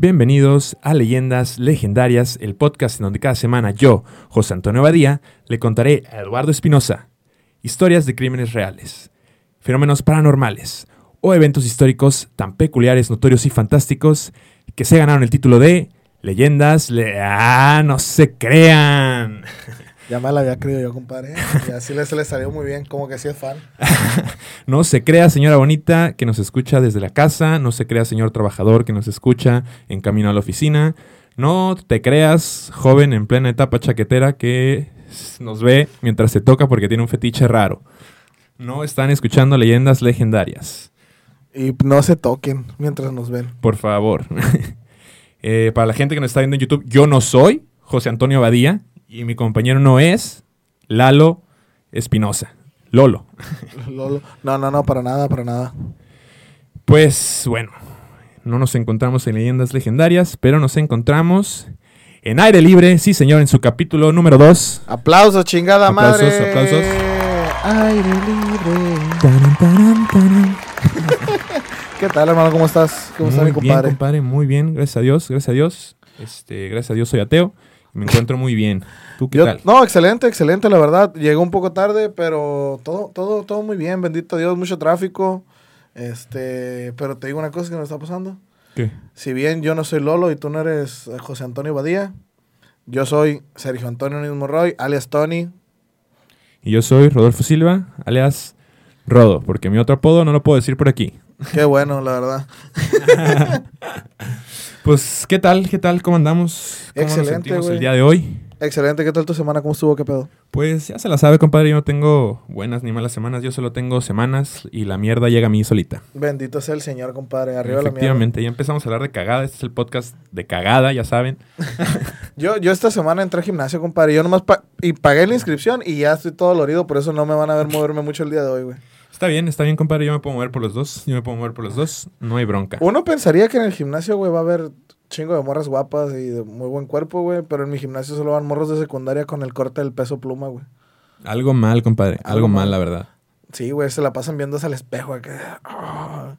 Bienvenidos a Leyendas Legendarias, el podcast en donde cada semana yo, José Antonio Badía, le contaré a Eduardo Espinosa historias de crímenes reales, fenómenos paranormales o eventos históricos tan peculiares, notorios y fantásticos que se ganaron el título de Leyendas le ¡Ah, no se crean! Ya me la había creído yo, compadre. Y así le, se le salió muy bien, como que sí es fan. No se crea, señora bonita, que nos escucha desde la casa. No se crea, señor trabajador, que nos escucha en camino a la oficina. No te creas, joven en plena etapa chaquetera, que nos ve mientras se toca porque tiene un fetiche raro. No están escuchando leyendas legendarias. Y no se toquen mientras nos ven. Por favor. Eh, para la gente que nos está viendo en YouTube, yo no soy José Antonio Badía y mi compañero no es Lalo Espinosa. Lolo. Lolo. No, no, no, para nada, para nada. Pues bueno, no nos encontramos en leyendas legendarias, pero nos encontramos en aire libre, sí señor, en su capítulo número 2. Aplausos, chingada Aplausos, madre. aplausos. Aire libre. ¿Qué tal, hermano? ¿Cómo estás? ¿Cómo está muy mi compadre? bien, compadre, muy bien, gracias a Dios, gracias a Dios. Este, gracias a Dios soy ateo me encuentro muy bien. ¿Tú qué Yo- tal? no, excelente, excelente, la verdad. Llegó un poco tarde, pero todo, todo, todo muy bien, bendito Dios, mucho tráfico. Este, pero te digo una cosa que me está pasando. ¿Qué? Si bien yo no soy Lolo y tú no eres eh, José Antonio Badía, yo soy Sergio Antonio Nismo Roy, alias Tony. Y yo soy Rodolfo Silva, alias Rodo, porque mi otro apodo no lo puedo decir por aquí. Qué bueno, la verdad. Pues, ¿qué tal? ¿Qué tal? ¿Cómo andamos? ¿Cómo Excelente, nos el día de hoy? Excelente, ¿qué tal tu semana? ¿Cómo estuvo? ¿Qué pedo? Pues ya se la sabe, compadre. Yo no tengo buenas ni malas semanas. Yo solo tengo semanas y la mierda llega a mí solita. Bendito sea el Señor, compadre. Arriba la mierda. Efectivamente, ya empezamos a hablar de cagada. Este es el podcast de cagada, ya saben. Yo, yo esta semana entré al gimnasio, compadre. Yo nomás pa- y pagué la inscripción y ya estoy todo dolorido, por eso no me van a ver moverme mucho el día de hoy, güey. Está bien, está bien, compadre. Yo me puedo mover por los dos. Yo me puedo mover por los dos. No hay bronca. Uno pensaría que en el gimnasio, güey, va a haber chingo de morras guapas y de muy buen cuerpo, güey, pero en mi gimnasio solo van morros de secundaria con el corte del peso pluma, güey. Algo mal, compadre. Algo, Algo mal, la verdad. Sí, güey, se la pasan viéndose al espejo. acá. Ah.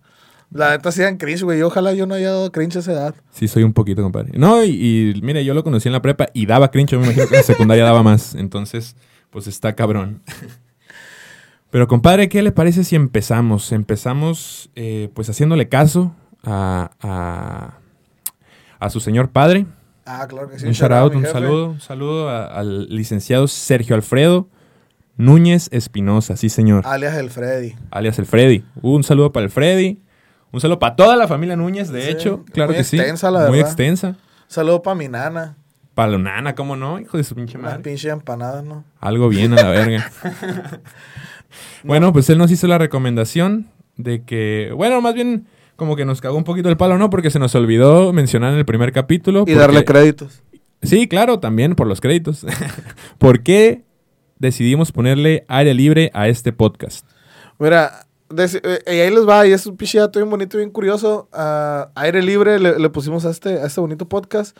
La neta sí dan cringe, güey. y Ojalá yo no haya dado cringe a esa edad. Sí, soy un poquito, compadre. No, y, y mire, yo lo conocí en la prepa y daba cringe. Yo me imagino que en la secundaria daba más. Entonces, pues está cabrón. Pero, compadre, ¿qué le parece si empezamos? Empezamos, eh, pues, haciéndole caso a, a, a su señor padre. Ah, claro que sí. un shout out, un saludo, un saludo a- al licenciado Sergio Alfredo Núñez Espinosa, sí, señor. Alias el Freddy. alias el Freddy. Un saludo para el Freddy. Un saludo para toda la familia Núñez, de Sí, hecho. Claro muy que sí. extensa, la Muy verdad. extensa. Saludo para mi nana. Para la nana, ¿cómo no? Hijo de su pinche Una madre. pinche empanada, ¿no? Algo bien a la verga. bueno, pues él nos hizo la recomendación de que, bueno, más bien como que nos cagó un poquito el palo, ¿no? Porque se nos olvidó mencionar en el primer capítulo. Y porque- darle créditos. Sí, claro, también por los créditos. ¿Por qué decidimos ponerle aire libre a este podcast? Mira, deci- eh, y ahí les va, y es un pinche dato bien bonito, bien curioso. a aire libre le, le pusimos a este, a este bonito podcast.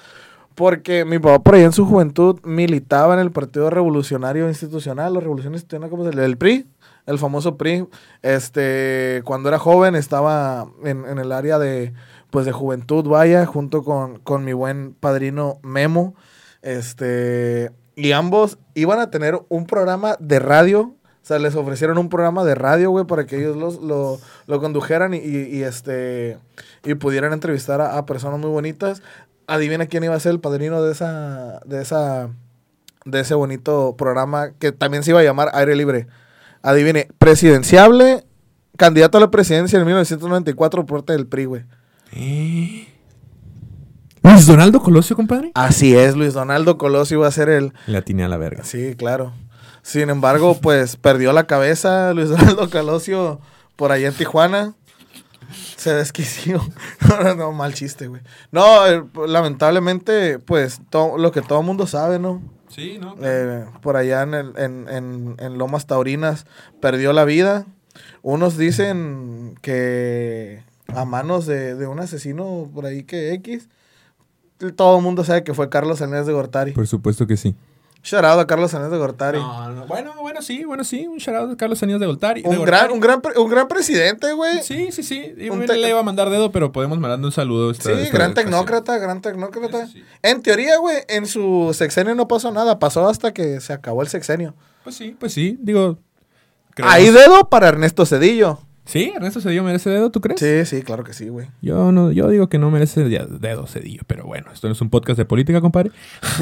Porque mi papá por ahí en su juventud militaba en el Partido Revolucionario Institucional, o Revolución Institucional, ¿cómo se llama? El PRI, el famoso PRI. Este, cuando era joven estaba en, en el área de, pues, de juventud, vaya, junto con, con mi buen padrino Memo. Este, y ambos iban a tener un programa de radio. O sea, les ofrecieron un programa de radio, güey, para que ellos los, lo, lo condujeran y, y- este, y pudieran entrevistar a, a personas muy bonitas. Adivina quién iba a ser el padrino de esa, de esa, de ese bonito programa que también se iba a llamar Aire Libre. Adivine, presidenciable, candidato a la presidencia en 1994 por parte del PRI, güey. Luis Donaldo Colosio, compadre. Así es, Luis Donaldo Colosio iba a ser el, Le atiné a la verga. Sí, claro. Sin embargo, pues perdió la cabeza Luis Donaldo Colosio por allá en Tijuana. Se desquició. No, no, mal chiste, güey. No, eh, lamentablemente, pues lo que todo el mundo sabe, ¿no? Sí, ¿no? Eh, por allá en, el- en, en- en Lomas Taurinas perdió la vida. Unos dicen que a manos de, de un asesino por ahí que X. Todo el mundo sabe que fue Carlos Salinas de Gortari. Por supuesto que sí. Shout out a Carlos Aníbal de Gortari. No, no, bueno, bueno, sí, bueno, sí. Un shout out a Carlos Aníbal de Gortari. de un, Gortari. gran, un, gran, un gran presidente, güey. Sí, Sí, sí, sí. Y Un le iba a mandar dedo, pero podemos mandarle un saludo. esta- esta gran ocasión. tecnócrata, gran tecnócrata. Sí. En teoría, güey, en su sexenio no pasó nada. Pasó hasta que se acabó el sexenio. Pues sí, pues sí. Digo. Hay dedo para Ernesto Cedillo. Sí, Ernesto Cedillo merece dedo, ¿tú crees? Sí, sí, claro que sí, güey. Yo no, yo digo que no merece dedo Cedillo, pero bueno, esto no es un podcast de política, compadre.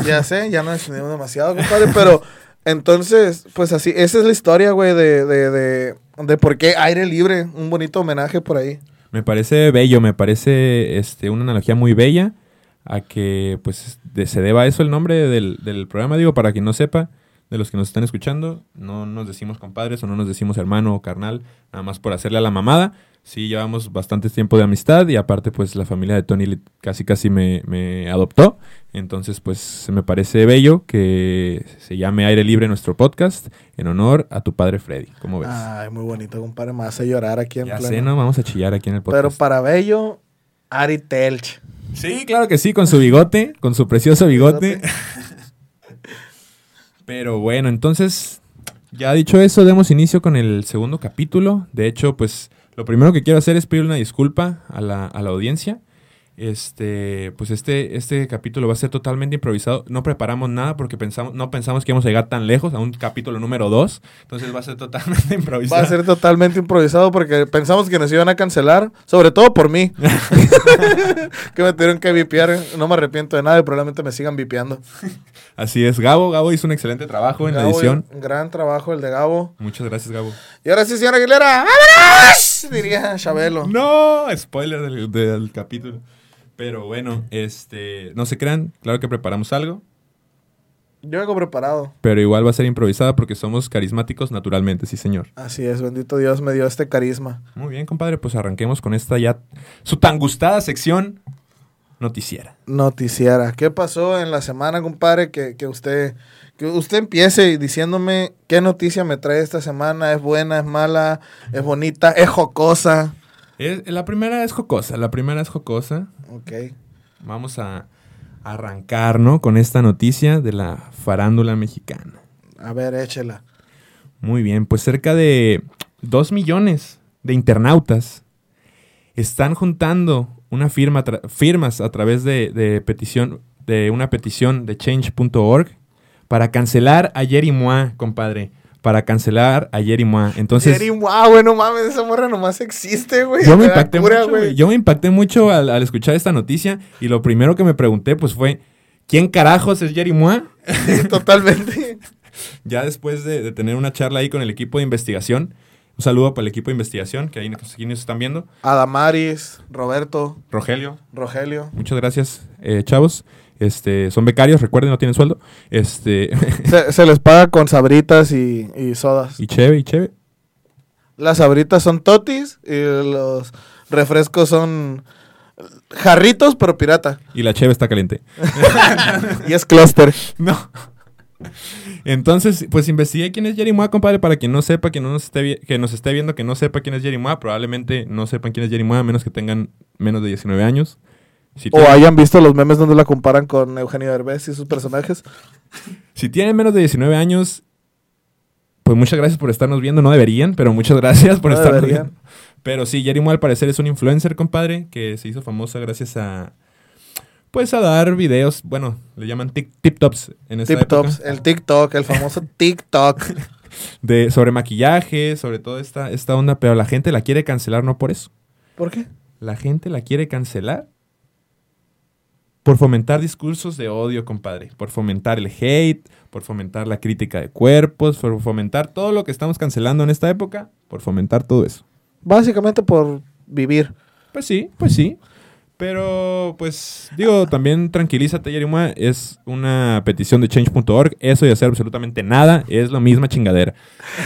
Ya sé, ya no extendimos demasiado, compadre, pero entonces, pues así, esa es la historia, güey, de, de, de, de por qué aire libre, un bonito homenaje por ahí. Me parece bello, me parece este, una analogía muy bella a que pues de- se deba a eso el nombre del, del programa, digo, para quien no sepa, de los que nos están escuchando, no nos decimos compadres o no nos decimos hermano o carnal, nada más por hacerle a la mamada. Sí, llevamos bastante tiempo de amistad y aparte pues la familia de Tony casi casi me, me adoptó. Entonces pues me parece bello que se llame Aire Libre nuestro podcast en honor a tu padre Freddy. ¿Cómo ves? Ay, muy bonito, compadre, me hace llorar aquí en ya pleno. sé, ¿no? Vamos a chillar aquí en el podcast. Pero para Bello, Ari Telch. Sí, claro que sí, con su bigote, con su precioso bigote. Pero bueno, entonces, ya dicho eso, demos inicio con el segundo capítulo. De hecho, pues lo primero que quiero hacer es pedir una disculpa a la, a la audiencia. Este, pues este, este capítulo va a ser totalmente improvisado. No preparamos nada porque pensamos, no pensamos que íbamos a llegar tan lejos a un capítulo número 2. Entonces va a ser totalmente Va improvisado. a ser totalmente improvisado porque pensamos que nos iban a cancelar, sobre todo por mí. que me tuvieron que vipear. No me arrepiento de nada y probablemente me sigan vipeando. Así es, Gabo. Gabo hizo un excelente trabajo en la edición. Un gran trabajo el de Gabo. Muchas gracias, Gabo. Y ahora sí, señora Aguilera, ¡vámonos! Diría Chabelo. No, spoiler del, del capítulo. Pero bueno, este, no se crean, claro que preparamos algo, Yo vengo preparado. pero igual va a ser improvisada porque somos carismáticos naturalmente, sí señor. Así es, bendito Dios me dio este carisma. Muy bien, compadre, pues arranquemos con esta ya, su tan gustada sección noticiera. Noticiera. ¿Qué pasó en la semana, compadre? Que, que usted que usted empiece diciéndome qué noticia me trae esta semana. ¿Es buena, es mala, es bonita, es jocosa? Es- la primera es jocosa, la primera es jocosa. Ok. Vamos a arrancar, ¿no? Con esta noticia de la farándula mexicana. A ver, échela. Muy bien, pues cerca de 2 millones de internautas están juntando una firma firmas a través de, de petición de una petición de change.org para cancelar a Jerry Mois, compadre, para cancelar a Jerry Mois. Entonces Jerry, wow, güey, no mames, esa morra nomás existe, güey. yo me impacté cura, mucho, güey. Yo me impacté mucho al, al escuchar esta noticia y lo primero que me pregunté pues fue ¿quién carajos es Jerry Mois? Sí, totalmente. Ya después de, de tener una charla ahí con el equipo de investigación, un saludo para el equipo de investigación que ahí nos están viendo. Adamaris, Roberto, Rogelio, Rogelio. muchas gracias, eh, chavos. Este, son becarios, recuerden, no tienen sueldo. Este, Se, se les paga con sabritas y, y sodas. y chévere, y chévere. Las sabritas son totis y los refrescos son jarritos, pero pirata. Y la cheve está caliente. Y es cluster. No. Entonces, pues investigué quién es Jerry Mois, compadre, para quien no sepa, que no nos esté, que nos esté viendo, que no sepa quién es Jerry Mois, probablemente no sepan quién es Jerry Mois, a menos que tengan menos de 19 años. Si O hayan visto los memes donde la comparan con Eugenio Derbez y sus personajes. Si tienen menos de 19 años, pues muchas gracias por estarnos viendo. No deberían, pero muchas gracias por No estarnos deberían. viendo. Pero sí, Jerry Moore al parecer es un influencer, compadre, que se hizo famosa gracias a... Pues a dar videos, bueno, le llaman tic- tip tops en esta Tip tops, el TikTok, el famoso TikTok. de sobre maquillaje, sobre todo esta, esta onda, pero la gente la quiere cancelar no por eso. ¿Por qué? La gente la quiere cancelar por fomentar discursos de odio, compadre. Por fomentar el hate, por fomentar la crítica de cuerpos, por fomentar todo lo que estamos cancelando en esta época, por fomentar todo eso. Básicamente por vivir. Pues sí, pues sí. Pero, pues, digo, también tranquilízate, Yerima. Es una petición de change.org. Eso de hacer absolutamente nada es la misma chingadera.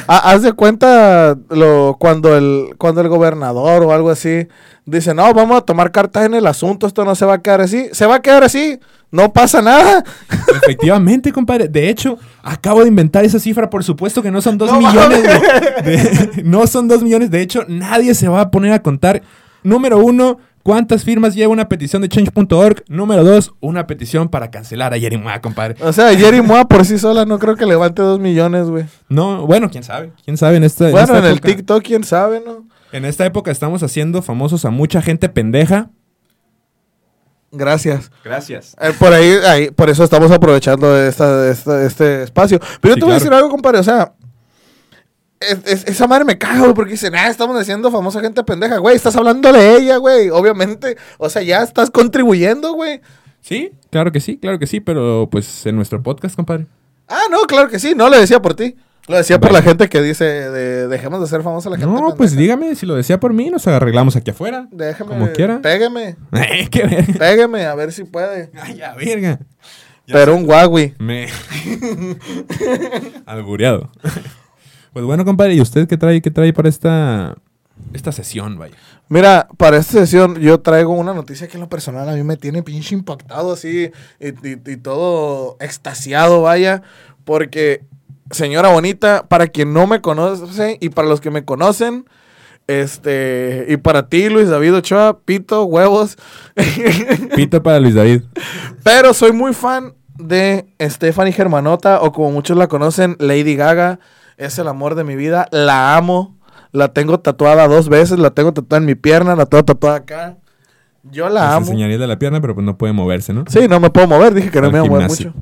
Haz de cuenta lo, cuando, el, cuando el gobernador o algo así dice, no, vamos a tomar cartas en el asunto, esto no se va a quedar así. Se va a quedar así, no pasa nada. Efectivamente, compadre. De hecho, acabo de inventar esa cifra. Por supuesto que no son dos No millones. mames. de- de- no son dos millones. De hecho, nadie se va a poner a contar. Número uno, ¿Cuántas firmas lleva una petición de change.org? Número dos, una petición para cancelar a Jerry Moa, compadre. O sea, Jerry Moa por sí sola no creo que levante dos millones, güey. No, bueno, quién sabe. Quién sabe en esta. Bueno, esta en el TikTok, quién sabe, ¿no? En esta época estamos haciendo famosos a mucha gente pendeja. Gracias. Gracias. Eh, por ahí, ahí, por eso estamos aprovechando esta, esta- este espacio. Pero yo Sí, te voy a decir algo, compadre. O sea, es- es- esa madre me güey, porque dicen, ah, estamos haciendo famosa gente pendeja. Güey, estás hablando de ella, güey. Obviamente. O sea, ya estás contribuyendo, güey. Sí, claro que sí, claro que sí, pero pues en nuestro podcast, compadre. Ah, no, claro que sí. No lo decía por ti. Lo decía por la gente que dice, de, dejemos de ser famosa la gente No, pendeja. pues dígame, si lo decía por mí, nos arreglamos aquí afuera. Déjame, como quiera. Pégueme, Eh, pégueme, a ver si puede. Ay, ya, verga. Ya Pero un Huawei. Me. Albureado. Pues bueno, compadre, ¿y usted qué trae, qué trae para esta, esta sesión, vaya? Mira, para esta sesión yo traigo una noticia que en lo personal a mí me tiene pinche impactado así y, y- y todo extasiado, vaya, porque señora bonita, para quien no me conoce y para los que me conocen, este, y para ti Luis David Ochoa, pito, huevos, Pito para Luis David. pero soy muy fan de Stephanie Germanota o como muchos la conocen, Lady Gaga, es el amor de mi vida, la amo. La tengo tatuada dos veces, la tengo tatuada en mi pierna, la tengo tatuada acá. Yo la Les amo. enseñaría de la pierna, pero pues no puede moverse, ¿no? Sí, no me puedo mover, dije que no me iba a mover mucho.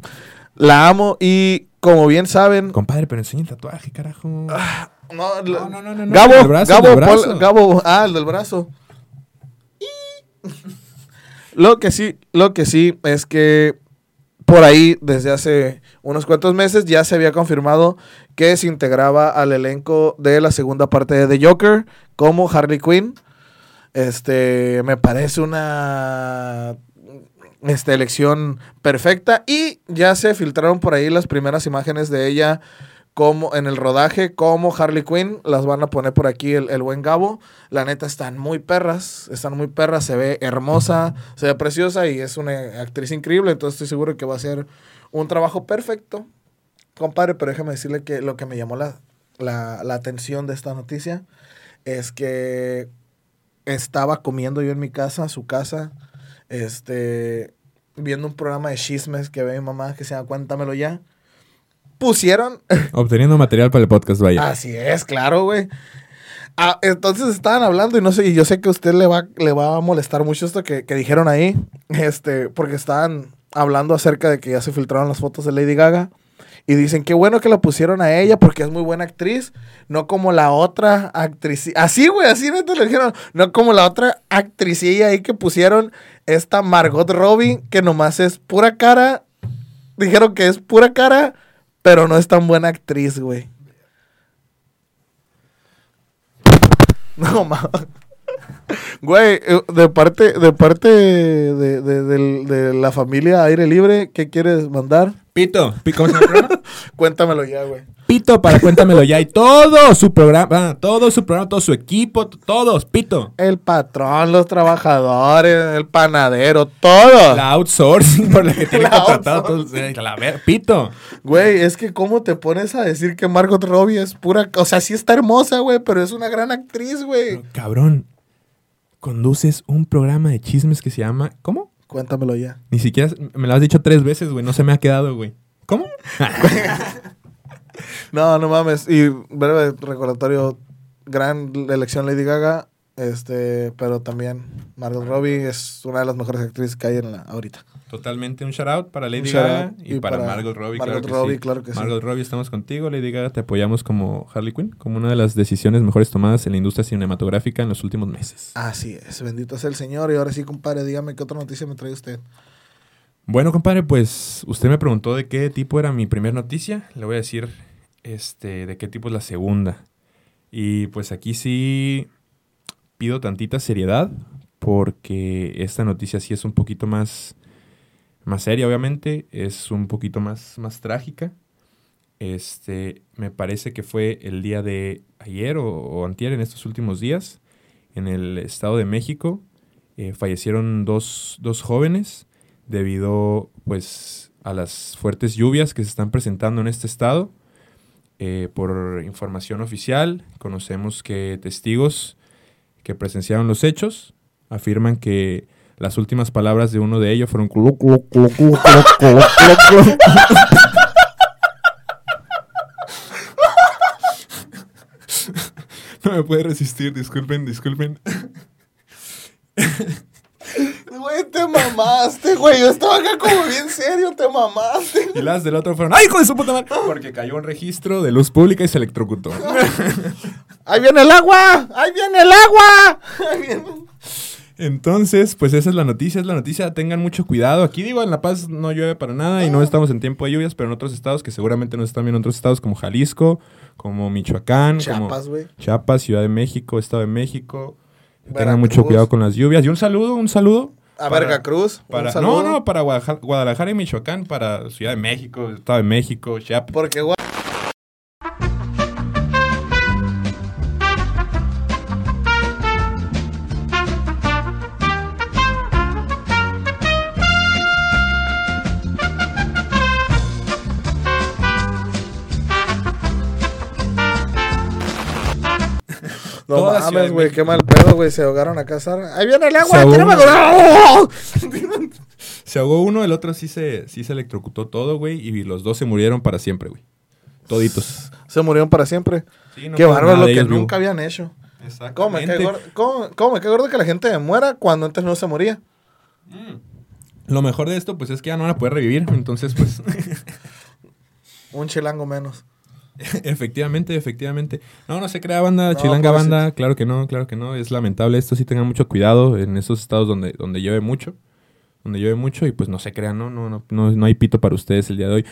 La amo y como bien saben... Compadre, pero enseña el tatuaje, carajo. No, No, no, no, no, no, Gabo, el brazo, Gabo, el brazo. Paul- Gabo, ah, el del brazo. lo que sí, lo que sí es que por ahí desde hace unos cuantos meses ya se había confirmado que se integraba al elenco de la segunda parte de The Joker como Harley Quinn. Este, me parece una este, elección perfecta y ya se filtraron por ahí las primeras imágenes de ella como en el rodaje como Harley Quinn, las van a poner por aquí el, el buen Gabo. La neta están muy perras, están muy perras, se ve hermosa, se ve preciosa y es una actriz increíble, entonces estoy seguro que va a ser un trabajo perfecto. Compadre, pero déjame decirle que lo que me llamó la, la, la atención de esta noticia es que estaba comiendo yo en mi casa, su casa, este, viendo un programa de chismes que ve mi mamá que se llama Cuéntamelo ya. Pusieron Obteniendo material para el podcast, vaya. Así es, claro, güey. Ah, entonces estaban hablando y no sé, y yo sé que a usted le va, le va a molestar mucho esto que, que dijeron ahí, este, porque estaban hablando acerca de que ya se filtraron las fotos de Lady Gaga y dicen qué bueno que la pusieron a ella porque es muy buena actriz, no como la otra actriz. Así, güey, así neta le dijeron, no como la otra actricilla ahí que pusieron, esta Margot Robbie, que nomás es pura cara. Dijeron que es pura cara, pero no es tan buena actriz, güey. No mames. Güey, eh, de parte, de parte de, de- de la familia Aire Libre, ¿qué quieres mandar? Pito. Cuéntamelo ya, güey. Pito para Cuéntamelo Ya. Y todo su programa, ah, todo su programa, todo su equipo, todos, Pito. El patrón, los trabajadores, el panadero, todo. La outsourcing por la que tiene contratado todos. eh, La ver, Pito. Güey, es que cómo te pones a decir que Margot Robbie es pura... O sea, sí está hermosa, güey, pero es una gran actriz, güey. Cabrón. Conduces un programa de chismes que se llama. ¿Cómo? Cuéntamelo ya. Ni siquiera me lo has dicho tres veces, güey. No se me ha quedado, güey. ¿Cómo? No, no mames. Y breve recordatorio, gran elección Lady Gaga, este, pero también Margot Robbie es una de las mejores actrices que hay en la ahorita. Totalmente un shout out para Lady Gaga y, y para, para Margot Robbie. Margot claro que Robbie, sí. claro que sí. Margot Robbie, estamos contigo. Lady Gaga, te apoyamos como Harley Quinn, como una de las decisiones mejores tomadas en la industria cinematográfica en los últimos meses. Así es, bendito sea el Señor. Y ahora sí, compadre, dígame qué otra noticia me trae usted. Bueno, compadre, pues usted me preguntó de qué tipo era mi primera noticia. Le voy a decir este, de qué tipo es la segunda. Y pues aquí sí pido tantita seriedad porque esta noticia sí es un poquito más, más seria, obviamente. Es un poquito más, más trágica. Este, me parece que fue el día de ayer o, o antier en estos últimos días en el Estado de México. eh, fallecieron dos, dos jóvenes debido pues a las fuertes lluvias que se están presentando en este estado. Eh, por información oficial, conocemos que testigos que presenciaron los hechos afirman que las últimas palabras de uno de ellos fueron. No me puede resistir, disculpen, disculpen. Güey, te mamaste, güey. Yo estaba acá como bien serio, te mamaste. Y las del otro fueron, ¡ay, hijo de su puta madre! Porque cayó un registro de luz pública y se electrocutó. ¡Ahí viene el agua! ¡Ahí viene el agua! Ahí viene- Entonces, pues esa es la noticia, es la noticia. Tengan mucho cuidado. Aquí digo, en La Paz no llueve para nada y no estamos en tiempo de lluvias, pero en otros estados que seguramente nos están viendo, en otros estados como Jalisco, como Michoacán, como Chiapas, güey. Chiapas, Ciudad de México, Estado de México. Tengan mucho cuidado con las lluvias. Y un saludo, un saludo. A para- Veracruz. Para, no, no, para Guadalajara, Guadalajara y Michoacán, para Ciudad de México, Estado de México, Chiapas. Porque, No Toda mames, güey, qué mal pedo, güey. Se ahogaron a casar. Ahí viene el agua, ahogó tenemos- Se ahogó uno, el otro sí se, sí se electrocutó todo, güey, y los dos se murieron para siempre, güey. Toditos. Se murieron para siempre. Sí, no Qué bárbaro lo que nunca habían hecho. Exactamente. ¿Cómo me, cae gordo, cómo- cómo me cae gordo que la gente muera cuando antes no se moría? Lo mejor de esto, pues, es que ya no van a poder revivir. Entonces, pues, Un chilango menos. efectivamente, efectivamente. No, no se crea banda, No, chilanga banda. Claro que no, claro que no. Es lamentable esto. Sí tengan mucho cuidado en esos estados donde, donde llueve mucho. Donde llueve mucho y pues no se crean, ¿no? No, no, no, no hay pito para ustedes el día de hoy.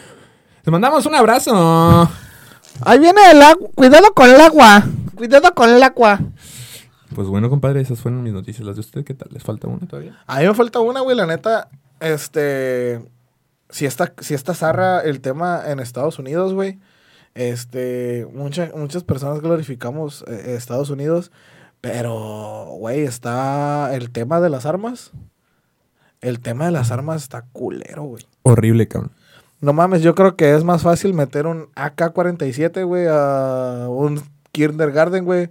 Les mandamos un abrazo. Ahí viene el agua. Cuidado con el agua. Cuidado con el agua. Pues bueno, compadre, esas fueron mis noticias. Las de usted, ¿qué tal? ¿Les falta una todavía? A mí me falta una, güey, la neta. Este. Si está, si está zarra el tema en Estados Unidos, güey. Este. mucha- muchas personas glorificamos eh, Estados Unidos. Pero, güey, está el tema de las armas. El tema de las armas está culero, güey. Horrible, cabrón. No mames, yo creo que es más fácil meter un AK-47, güey, a un kindergarten, güey,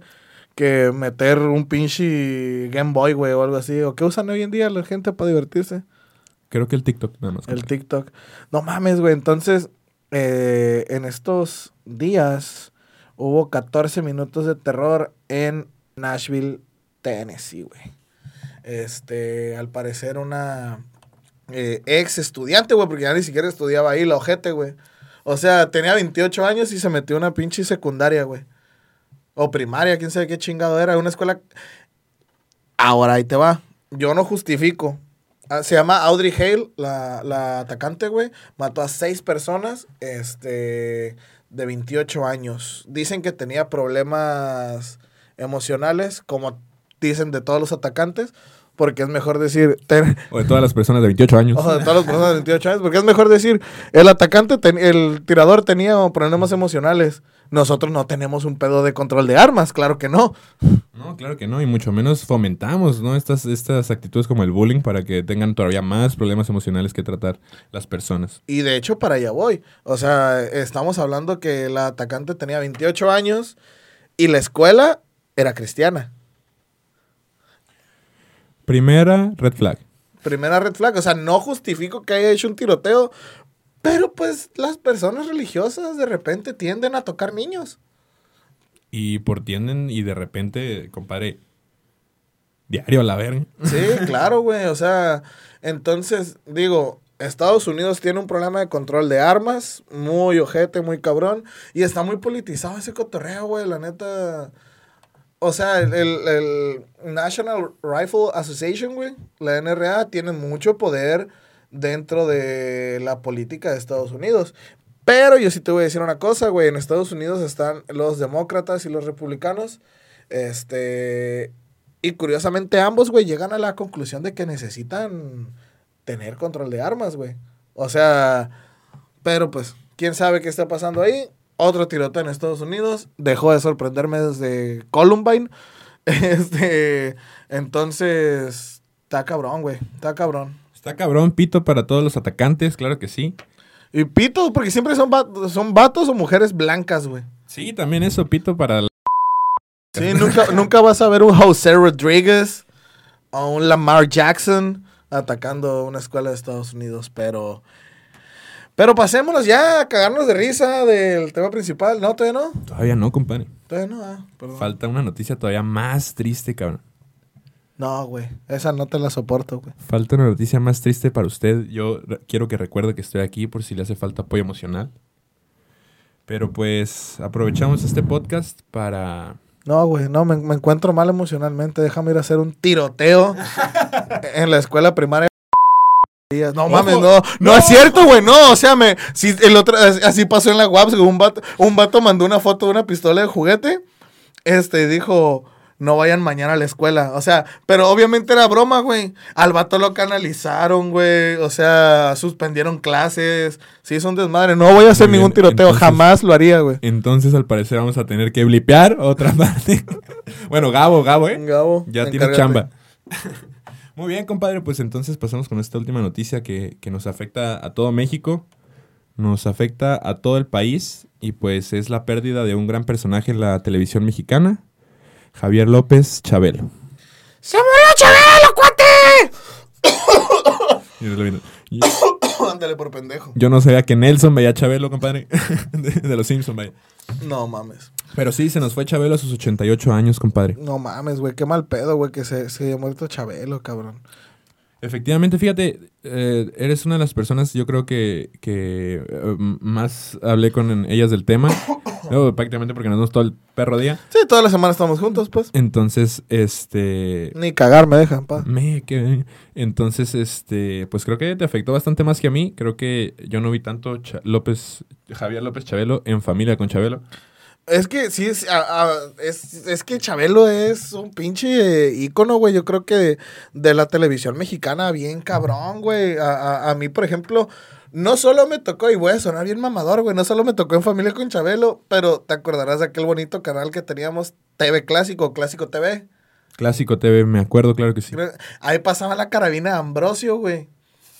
que meter un pinche Game Boy, güey, o algo así. ¿O qué usan hoy en día la gente para divertirse? Creo que el TikTok nada más. El. TikTok. No mames, güey. Entonces, eh, en estos días hubo 14 minutos de terror en Nashville, Tennessee, güey. Este, al parecer una eh, ex estudiante, güey, porque ya ni siquiera estudiaba ahí, la ojete, güey. O sea, tenía 28 años y se metió una pinche secundaria, güey. O primaria, quién sabe qué chingado era. Una escuela. Ahora ahí te va. Yo no justifico. Ah, Se llama Audrey Hale, la, la atacante, güey. Mató a seis personas este, de 28 años. Dicen que tenía problemas emocionales, como dicen de todos los atacantes, porque es mejor decir... ten- O de todas las personas de 28 años. o de todas las personas de 28 años, porque es mejor decir, el atacante, ten- el tirador tenía problemas emocionales. Nosotros no tenemos un pedo de control de armas, claro que no. No, claro que no, y mucho menos fomentamos, ¿no? Estas, estas actitudes como el bullying para que tengan todavía más problemas emocionales que tratar las personas. Y de hecho, para allá voy. O sea, estamos hablando que la atacante tenía 28 años y la escuela era cristiana. Primera, red flag. Primera red flag. O sea, no justifico que haya hecho un tiroteo, pero pues las personas religiosas de repente tienden a tocar niños. Y por tienden y de repente, compadre, diario a la verga. Sí, claro, güey. O sea, entonces, digo, Estados Unidos tiene un problema de control de armas, muy ojete, muy cabrón, y está muy politizado ese cotorreo, güey, la neta. O sea, el, el- el National Rifle Association, güey, la NRA, tiene mucho poder dentro de la política de Estados Unidos. Pero yo sí te voy a decir una cosa, güey. En Estados Unidos están los demócratas y los republicanos. Este. Y curiosamente ambos, güey, llegan a la conclusión de que necesitan tener control de armas, güey. O sea, pero pues, ¿quién sabe qué está pasando ahí? Otro tiroteo en Estados Unidos. Dejó de sorprenderme desde Columbine. Este, entonces, está cabrón, güey. Está cabrón. Está cabrón, pito para todos los atacantes, claro que sí. Y pito, porque siempre son, va- son vatos o mujeres blancas, güey. Sí, también eso, pito para... la- Sí, nunca, nunca vas a ver un José Rodríguez. a un Lamar Jackson atacando una escuela de Estados Unidos, pero... Pero pasémonos ya a cagarnos de risa del tema principal. No, todavía no. Todavía no, compadre. Todavía no, ah, perdón. Falta una noticia todavía más triste, cabrón. No, güey. Esa no te la soporto, güey. Falta una noticia más triste para usted. Yo quiero que recuerde que estoy aquí por si le hace falta apoyo emocional. Pero pues aprovechamos este podcast para... No, güey, no, me, me encuentro mal emocionalmente. Déjame ir a hacer un tiroteo en la escuela primaria. No mames, no, no, es cierto, güey, no, o sea, me, si el otro, así pasó en la WAPS, un vato, un vato mandó una foto de una pistola de juguete, este, dijo, no vayan mañana a la escuela, o sea, pero obviamente era broma, güey, al vato lo canalizaron, güey, o sea, suspendieron clases, sí, es un desmadre, no voy a hacer Muy ningún bien, tiroteo, entonces- jamás lo haría, güey. Entonces al parecer vamos a tener que blipear otra parte. bueno, Gabo, Gabo, ¿eh? Gabo, Ya tiene chamba. Muy bien, compadre. Pues entonces pasamos con esta última noticia que, que nos afecta a todo México, nos afecta a todo el país y pues es la pérdida de un gran personaje en la televisión mexicana, Javier López Chabelo. ¡Se murió Chabelo, cuate! Ándale por pendejo. Yo no sabía que Nelson veía a Chabelo, compadre. de, de los Simpsons, vaya. No mames. Pero sí, se nos fue Chabelo a sus 88 años, compadre. No mames, güey. Qué mal pedo, güey, que se, se haya muerto Chabelo, cabrón. Efectivamente, fíjate, eh, eres una de las personas, yo creo que, que eh, más hablé con ellas del tema, prácticamente porque nos vemos todo el perro día. Sí, toda la semana estamos juntos, pues. Entonces, este... Ni cagar me dejan, pa. Me, que- Entonces, este, pues creo que te afectó bastante más que a mí. Creo que yo no vi tanto López, Javier López Chabelo en familia con Chabelo. Es que sí, es, a- a- es, es que Chabelo es un pinche ícono, güey. Yo creo que de, de la televisión mexicana, bien cabrón, güey. A, a- a mí, por ejemplo, no solo me tocó, y voy a sonar bien mamador, güey, no solo me tocó en familia con Chabelo, pero te acordarás de aquel bonito canal que teníamos, TV Clásico, Clásico TV. Clásico TV, me acuerdo, claro que sí. Ahí pasaba la carabina de Ambrosio, güey.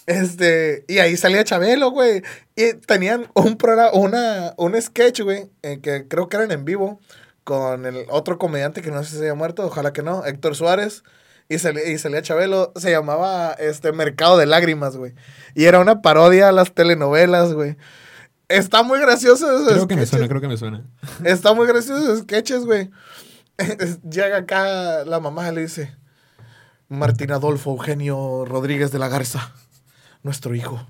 Este, y ahí salía Chabelo, güey. Y tenían un programa, una, un sketch, güey, eh, que creo que eran en vivo, con el otro comediante que no sé si se haya muerto, ojalá que no, Héctor Suárez. Y salía, y salía Chabelo, se llamaba este Mercado de Lágrimas, güey. Y era una parodia a las telenovelas, güey. Está muy gracioso esos Creo que me suena, creo que me suena. Está muy gracioso esos sketches, güey. Llega acá la mamá y le dice: Martín Adolfo Eugenio Rodríguez de la Garza, nuestro hijo,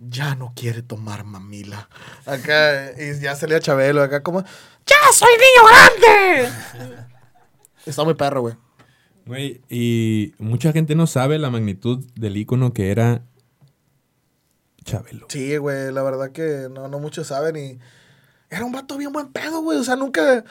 ya no quiere tomar mamila. Acá, y ya salía Chabelo, acá como: ¡Ya soy niño grande! Está muy perro, güey. Güey, y mucha gente no sabe la magnitud del ícono que era Chabelo. Sí, güey, la verdad que no, no muchos saben y era un vato bien buen pedo, güey. O sea, nunca,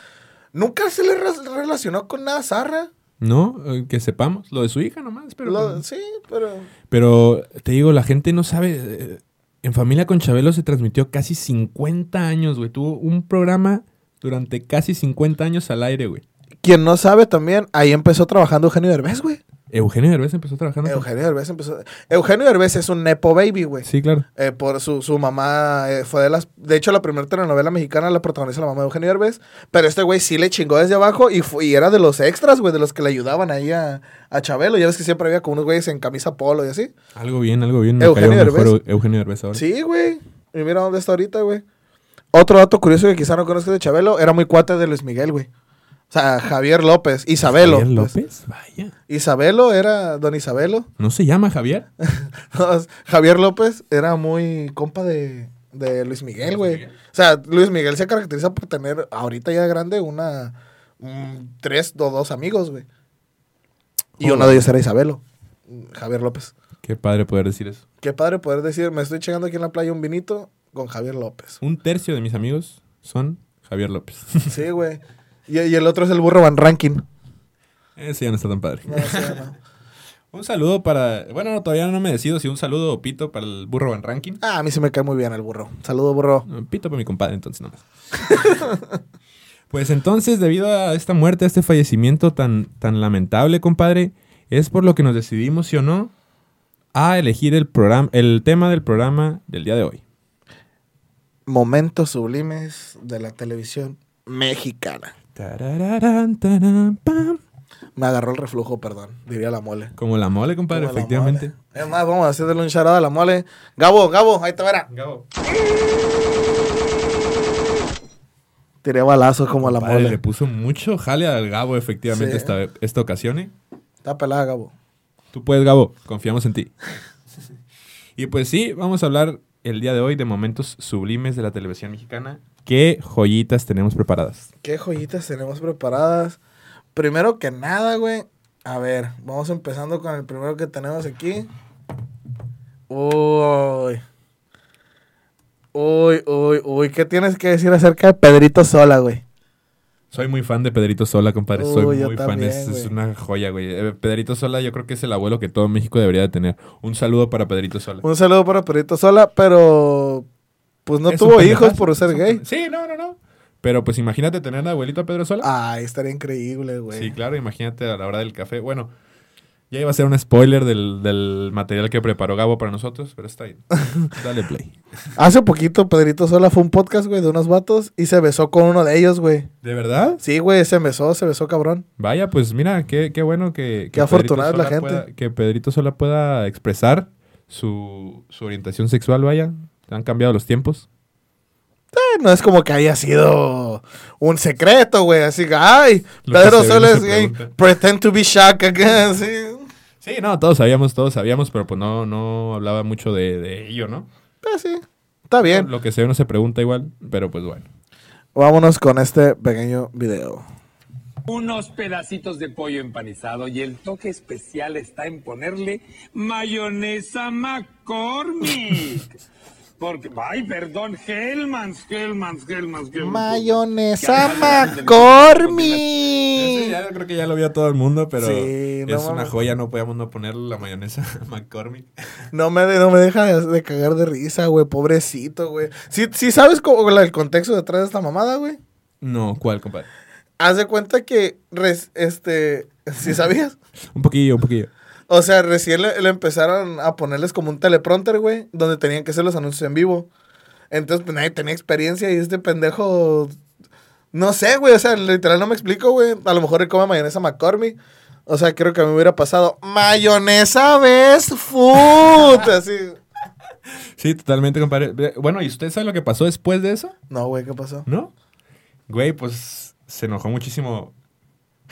nunca se le re- relacionó con nada zarra. ¿No? Eh, Que sepamos. Lo de su hija nomás, pero... Lo- sí, pero... Pero te digo, la gente no sabe. eh, En Familia con Chabelo se transmitió casi 50 años, güey. Tuvo un programa durante casi 50 años al aire, güey. Quien no sabe también, ahí empezó trabajando Eugenio Derbez, güey. Eugenio Derbez empezó trabajando. Eugenio Derbez empezó... Eugenio Derbez es un nepo baby, güey. Sí, claro. Eh, por su, su mamá eh, fue de las... De hecho, la primera telenovela mexicana la protagoniza la mamá de Eugenio Derbez. Pero este güey sí le chingó desde abajo y, fu- y era de los extras, güey, de los que le ayudaban ahí a, a Chabelo. Ya ves que siempre había como unos güeyes en camisa polo y así. Algo bien, algo bien. Me Eugenio mejor Derbez. Eu- Eugenio Derbez ahora. Sí, güey. Y mira dónde está ahorita, güey. Otro dato curioso que quizá no conozcas de Chabelo, era muy cuate de Luis Miguel, güey. O sea, Javier López, Isabelo. Javier pues. López, vaya. Isabelo era don Isabelo. ¿No se llama Javier? Javier López era muy compa de, de Luis Miguel, güey. O sea, Luis Miguel se caracteriza por tener, ahorita ya grande, una... mm, tres o dos amigos, güey. Y uno de ellos era Isabelo. Javier López. Qué padre poder decir eso. Qué padre poder decir, me estoy chingando aquí en la playa un vinito con Javier López. Un tercio de mis amigos son Javier López. Sí, güey. Y, y el otro es el burro Van Rankin. Ese ya no está tan padre. No, sí, no. Un saludo para. Bueno, no, todavía no me decido si un saludo Pito para el burro Van Ranking. Ah, a mí se me cae muy bien el burro. Saludo, burro. Pito para mi compadre, entonces nomás. pues entonces, debido a esta muerte, a este fallecimiento tan, tan lamentable, compadre, es por lo que nos decidimos, ¿sí o no? A elegir el programa, el tema del programa del día de hoy. Momentos sublimes de la televisión mexicana. Me agarró el reflujo, perdón, diría la mole. Como la mole, compadre, Como efectivamente. mole. Es más, vamos a hacerle un charada a la mole. Gabo, Gabo, ahí te verá. Gabo. Tiré balazos como la Compadre, le mole. puso mucho jale al Gabo, efectivamente, Sí. esta, esta ocasión, ¿eh? Está pelada, Gabo. Tú puedes, Gabo, confiamos en ti. y pues sí, vamos a hablar el día de hoy de momentos sublimes de la televisión mexicana. ¿Qué joyitas tenemos preparadas? ¿Qué joyitas tenemos preparadas? Primero que nada, güey. A ver, vamos empezando con el primero que tenemos aquí. Uy. Uy, uy, uy. ¿Qué tienes que decir acerca de Pedrito Sola, güey? Soy muy fan de Pedrito Sola, compadre. Uy, Soy muy fan. también, Es, es una joya, güey. Eh, Pedrito Sola, yo creo que es el abuelo que todo México debería de tener. Un saludo para Pedrito Sola. Un saludo para Pedrito Sola, pero pues no Es tuvo hijos por ser gay. Sí, no, no, no. Pero pues imagínate tener de abuelito a Pedro Sola. Ay, estaría increíble, güey. Sí, claro, imagínate a la hora del café. Bueno, ya iba a ser un spoiler del, del material que preparó Gabo para nosotros, pero está bien. Dale play. Hace poquito Pedrito Sola fue un podcast, güey, de unos vatos y se besó con uno de ellos, güey. ¿De verdad? Sí, güey, se besó, se besó cabrón. Vaya, pues mira, qué, qué bueno que, que afortunada es la gente. pueda- que Pedrito Sola pueda expresar su, su orientación sexual, vaya. Han cambiado los tiempos. Eh, no es como que haya sido un secreto, güey. Así que, ay, Lo que Pedro se ve Sola no es se gay. pregunta. Pretend to be shocked again. Sí. Sí, no, todos sabíamos, todos sabíamos, pero pues no, no hablaba mucho de, de ello, ¿no? Pues sí, está bien. Lo que se ve no se pregunta igual, pero pues bueno. Vámonos con este pequeño video. unos pedacitos de pollo empanizado y el toque especial está en ponerle mayonesa McCormick. Porque, ay, perdón, Hellmann's, Hellmann's, Hellmann's, Hellmann's. Mayonesa McCormick. ya creo que ya lo vio todo el mundo, pero Sí, no es una joya, no podíamos no ponerle la mayonesa McCormick. No me, no me deja de, de cagar de risa, güey. Pobrecito, güey. ¿Sí, sí sabes cómo, el contexto detrás de esta mamada, güey? No, ¿cuál, compadre? Haz de cuenta que, res- este, ¿sí sabías? Un poquillo, un poquillo. O sea, recién le, le empezaron a ponerles como un teleprompter, güey, donde tenían que hacer los anuncios en vivo. Entonces, pues nadie tenía experiencia y este pendejo. No sé, güey, o sea, literal no me explico, güey. A lo mejor él come mayonesa McCormick. O sea, creo que a mí me hubiera pasado mayonesa best food. Así. Sí, totalmente, compadre. Bueno, ¿y usted sabe lo que pasó después de eso? No, güey, ¿qué pasó? ¿No? Güey, pues se enojó muchísimo.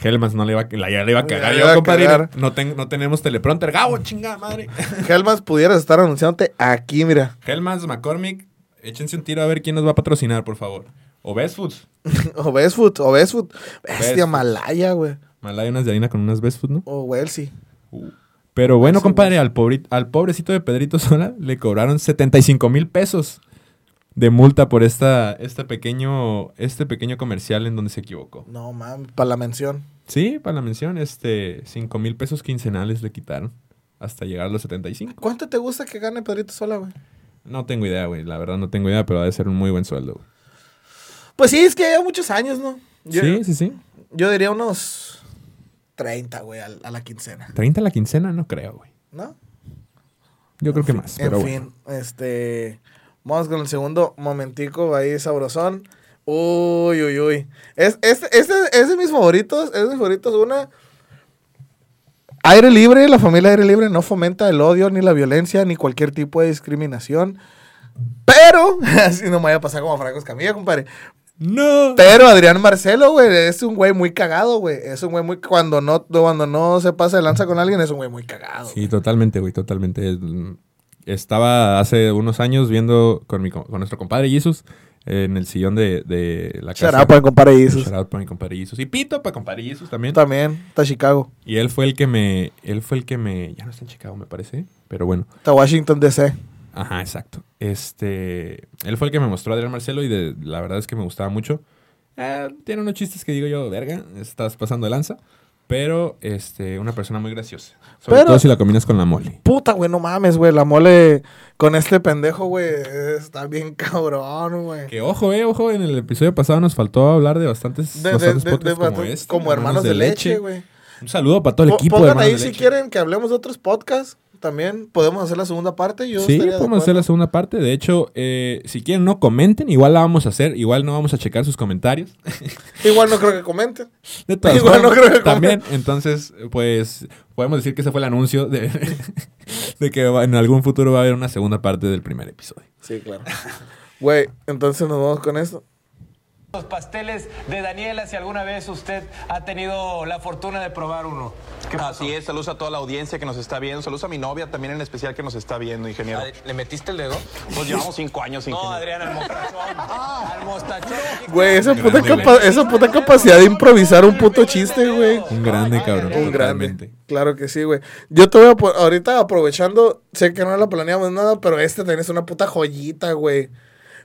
Hellmans no le iba a, la, ya le iba a cagar yo, compadre. cagar. No, ten- no tenemos teleprompter. Gabo, chingada madre. Helmas, pudieras estar anunciándote aquí, mira. Hellmans, McCormick, échense un tiro a ver quién nos va a patrocinar, por favor. O Best Foods. O Best Food, o Best Food. Best Bestia Food. malaya, güey. Malaya unas de harina con unas Best Foods, ¿no? O Welsi. Pero bueno, compadre, al, pobri- al pobrecito de Pedrito Sola le cobraron 75 mil pesos de multa por esta, este, pequeño, este pequeño comercial en donde se equivocó. No, mames, para la mención. Sí, para la mención, este, 5 mil pesos quincenales le quitaron hasta llegar a los 75. ¿Cuánto te gusta que gane Pedrito Sola, güey? No tengo idea, güey, la verdad no tengo idea, pero ha de ser un muy buen sueldo. güey. Pues sí, es que lleva muchos años, ¿no? Yo, Sí, sí, sí. yo diría unos 30, güey, al- a, la quincena. 30 la quincena, no creo, güey. ¿No? Yo creo que más, En pero fin, bueno. este. Vamos con el segundo momentico ahí sabrosón. Uy, uy, uy. Es, este, este es de mis favoritos. Es de mis favoritos. Una. Aire libre, la familia aire libre no fomenta el odio, ni la violencia, ni cualquier tipo de discriminación. Pero, así no me vaya a pasar como Franco Escamilla, compadre. ¡No! Pero Adrián Marcelo, güey, es un güey muy cagado, güey. Es un güey muy. Cuando no, cuando no se pasa de lanza con alguien, es un güey muy cagado. Sí, totalmente, güey, totalmente. Estaba hace unos años viendo con, mi, co- con nuestro compadre Jesus en el sillón de, de la casa. Shout out para el compadre Jesus. Shout out para mi compadre Jesus. Y pito para compadre Jesus también. También, está Chicago. Y él fue el que me... Él fue el que me... Ya no está en Chicago, me parece. Pero bueno. Está Washington DC. Ajá, exacto. Este... Él fue el que me mostró a Adrián Marcelo y de, la verdad es que me gustaba mucho. Eh, tiene unos chistes que digo yo, verga, estás pasando de lanza. Pero, este, una persona muy graciosa. Sobre Pero- todo si la combinas con la mole. Puta, güey, no mames, güey. La mole con este pendejo, güey, está bien cabrón, güey. Que ojo, eh, ojo, en el episodio pasado nos faltó hablar de bastantes, De, bastantes de- podcasts de- como este. como hermanos de leche, güey. Un saludo para todo el Po- equipo de hermanos ahí de si leche. quieren que hablemos de otros podcasts. También. Podemos hacer la segunda parte. Yo sí, podemos hacer la segunda parte. De hecho, eh, si quieren, no comenten. Igual la vamos a hacer. Igual no vamos a checar sus comentarios. Igual no creo que comenten. De todas Igual no creo que también. Entonces, pues, podemos decir que ese fue el anuncio de, de que en algún futuro va a haber una segunda parte del primer episodio. Sí, claro. Güey, entonces nos vamos con esto. Los pasteles de Daniela, si alguna vez usted ha tenido la fortuna de probar uno. Así es, saludos a toda la audiencia que nos está viendo, saludos a mi novia también en especial que nos está viendo, ingeniero. ¿Le metiste el dedo? Pues llevamos cinco años, No, ingeniero. Adrián, al mostachón. Al mostachón. Güey, esa puta, capa- esa puta capacidad de improvisar un puto chiste, güey. Un grande, cabrón. Un grande. Claro que sí, güey. Yo te voy a ahorita aprovechando, sé que no la planeamos nada, pero este es una puta joyita, güey.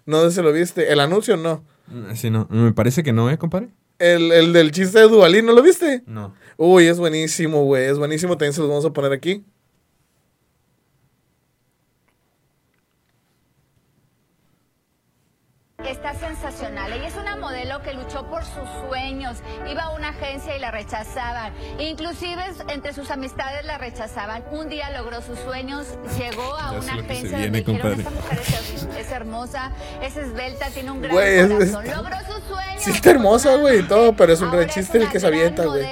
No sé si lo viste. El anuncio no. Mm, Sí, no. Me parece que no, ¿eh, compadre? El, el del chiste de Duvalín, ¿no lo viste? No. Uy, es buenísimo, güey. Es buenísimo. También se los vamos a poner aquí. Está sensacional. Ella es una modelo que luchó por sus sueños. Iba a una agencia y la rechazaban. Inclusive entre sus amistades la rechazaban. Un día logró sus sueños, llegó a una agencia viene, donde dijeron, esta mujer es, es hermosa, es esbelta, tiene un gran es- corazón. es- Logró sus sueños. Sí está hermosa, güey, todo, pero es un gran chiste el que se avienta, güey.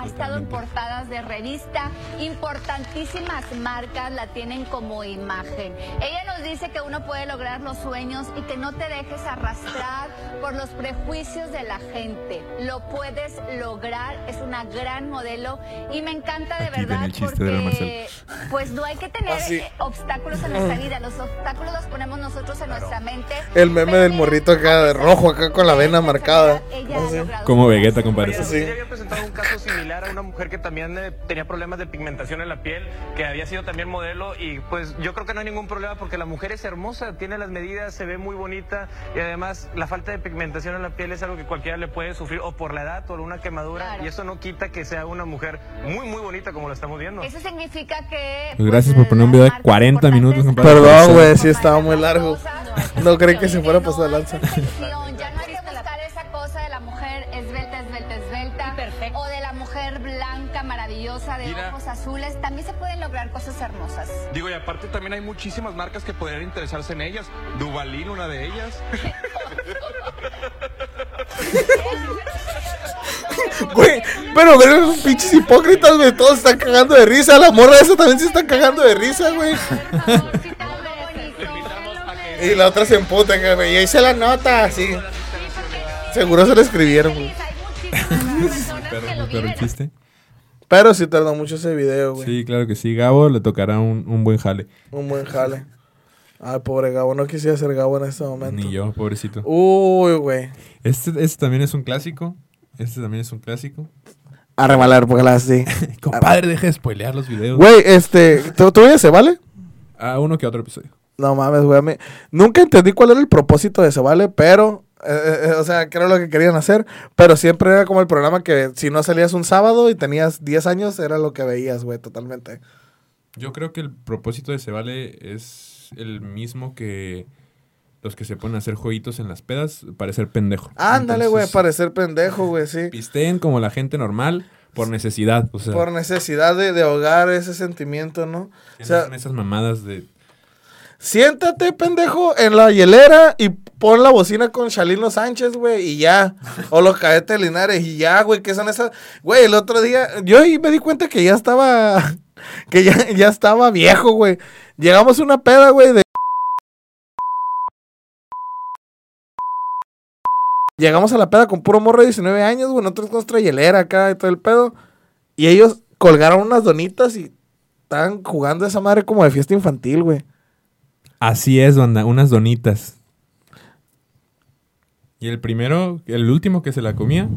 Ha estado en portadas de revista. Importantísimas marcas la tienen como imagen. Ella nos dice que uno puede lograr los sueños y que no te dejes arrastrar por los prejuicios de la gente. Lo puedes lograr. Es una gran modelo y me encanta de Aquí verdad de porque pues no hay que tener Así. eh, obstáculos en nuestra vida. Los obstáculos los ponemos nosotros en nuestra mente. El meme Pero del morrito acá de rojo, acá con la vena marcada. ella ha Como Vegeta, compadre. Sí. había presentado un caso similar a una mujer que también eh, tenía problemas de pigmentación en la piel, que había sido también modelo y pues yo creo que no hay ningún problema porque la mujer es hermosa, tiene las medidas, se ve muy bonita y además la falta de pigmentación en la piel es algo que cualquiera le puede sufrir o por la edad o por una quemadura Claro. y eso no quita que sea una mujer muy muy bonita como la estamos viendo. Eso significa que. Pues gracias por poner un video de marcas 40 minutos. Perdón, güey, sí estaba muy largo. Hermosa, No creí que se fuera a no pasar lanza. De Mira. ojos azules. También se pueden lograr cosas hermosas. Digo, y aparte también hay muchísimas marcas que podrían interesarse en ellas. Duvalín, una de ellas. Güey, pero güey, esos pinches hipócritas, güey. Todos están cagando de risa. La morra esa también se está cagando de risa, güey. Y la otra se emputa, güey. Y ahí se la nota, así. Seguro se lo escribieron, güey. Pero, pero el chiste. Pero sí tardó mucho ese video, güey. Sí, claro que sí. Gabo le tocará un, un buen jale. Un buen jale. Ay, pobre Gabo. No quisiera ser Gabo en este momento. Ni yo, pobrecito. Uy, güey. Este, este también es un clásico. Este también es un clásico. A remalar, porque la sí. Compadre, deja de spoilear los videos. Güey, este. ¿Tú, tú se vale? A uno que otro episodio. No mames, güey. Nunca entendí cuál era el propósito de Se Vale, pero. Eh, eh, o sea, que era lo que querían hacer. Pero siempre era como el programa que si no salías un sábado y tenías 10 años, era lo que veías, güey, totalmente. Yo creo que el propósito de Se Vale es el mismo que los que se ponen a hacer jueguitos en las pedas, parecer pendejo. Ándale, güey, parecer pendejo, güey, sí. Pisteen como la gente normal por necesidad. O sea, Por necesidad de, de ahogar ese sentimiento, ¿no? O sea, esas mamadas de... siéntate, pendejo, en la hielera y pon la bocina con Chalino Sánchez, güey, y ya. O los cadetes Linares y ya, güey, que son esas. Güey, el otro día, yo ahí me di cuenta que ya estaba. Que ya, ya estaba viejo, güey. Llegamos a una peda, güey, de. Llegamos a la peda con puro morro de 19 años, güey, nosotros con nuestra hielera acá y todo el pedo. Y ellos colgaron unas donitas y estaban jugando esa madre como de fiesta infantil, güey. Así es, banda, unas donitas. Y el primero, el último que se la comía,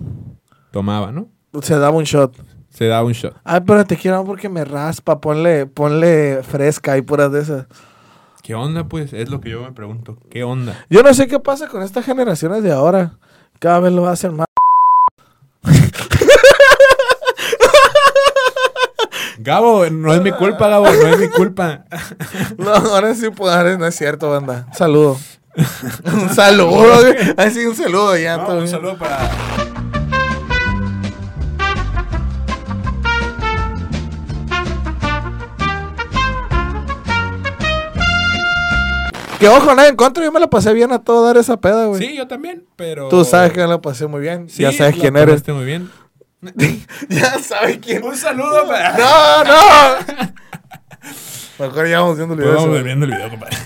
tomaba, ¿no? Se daba un shot. Se daba un shot. Ay, pero te quiero porque me raspa. Ponle, ponle fresca y puras de esas. ¿Qué onda, pues? Es lo que yo me pregunto. ¿Qué onda? Yo no sé qué pasa con estas generaciones de ahora. Cada vez lo hacen más. Gabo, no es mi culpa, Gabo, no es mi culpa. No, ahora sí, pues, no es cierto, banda. Un saludo. un saludo. Así un saludo ya. No, un saludo para. Que ojo, nada en contra, yo me la pasé bien a todo dar esa peda, güey. Sí, yo también, pero. Tú sabes que me la pasé muy bien. Ya sabes quién eres. muy bien. ya sabes quién. Un saludo para... No, no. Mejor ya vamos viendo el video. Vamos ese. viendo el video, compadre.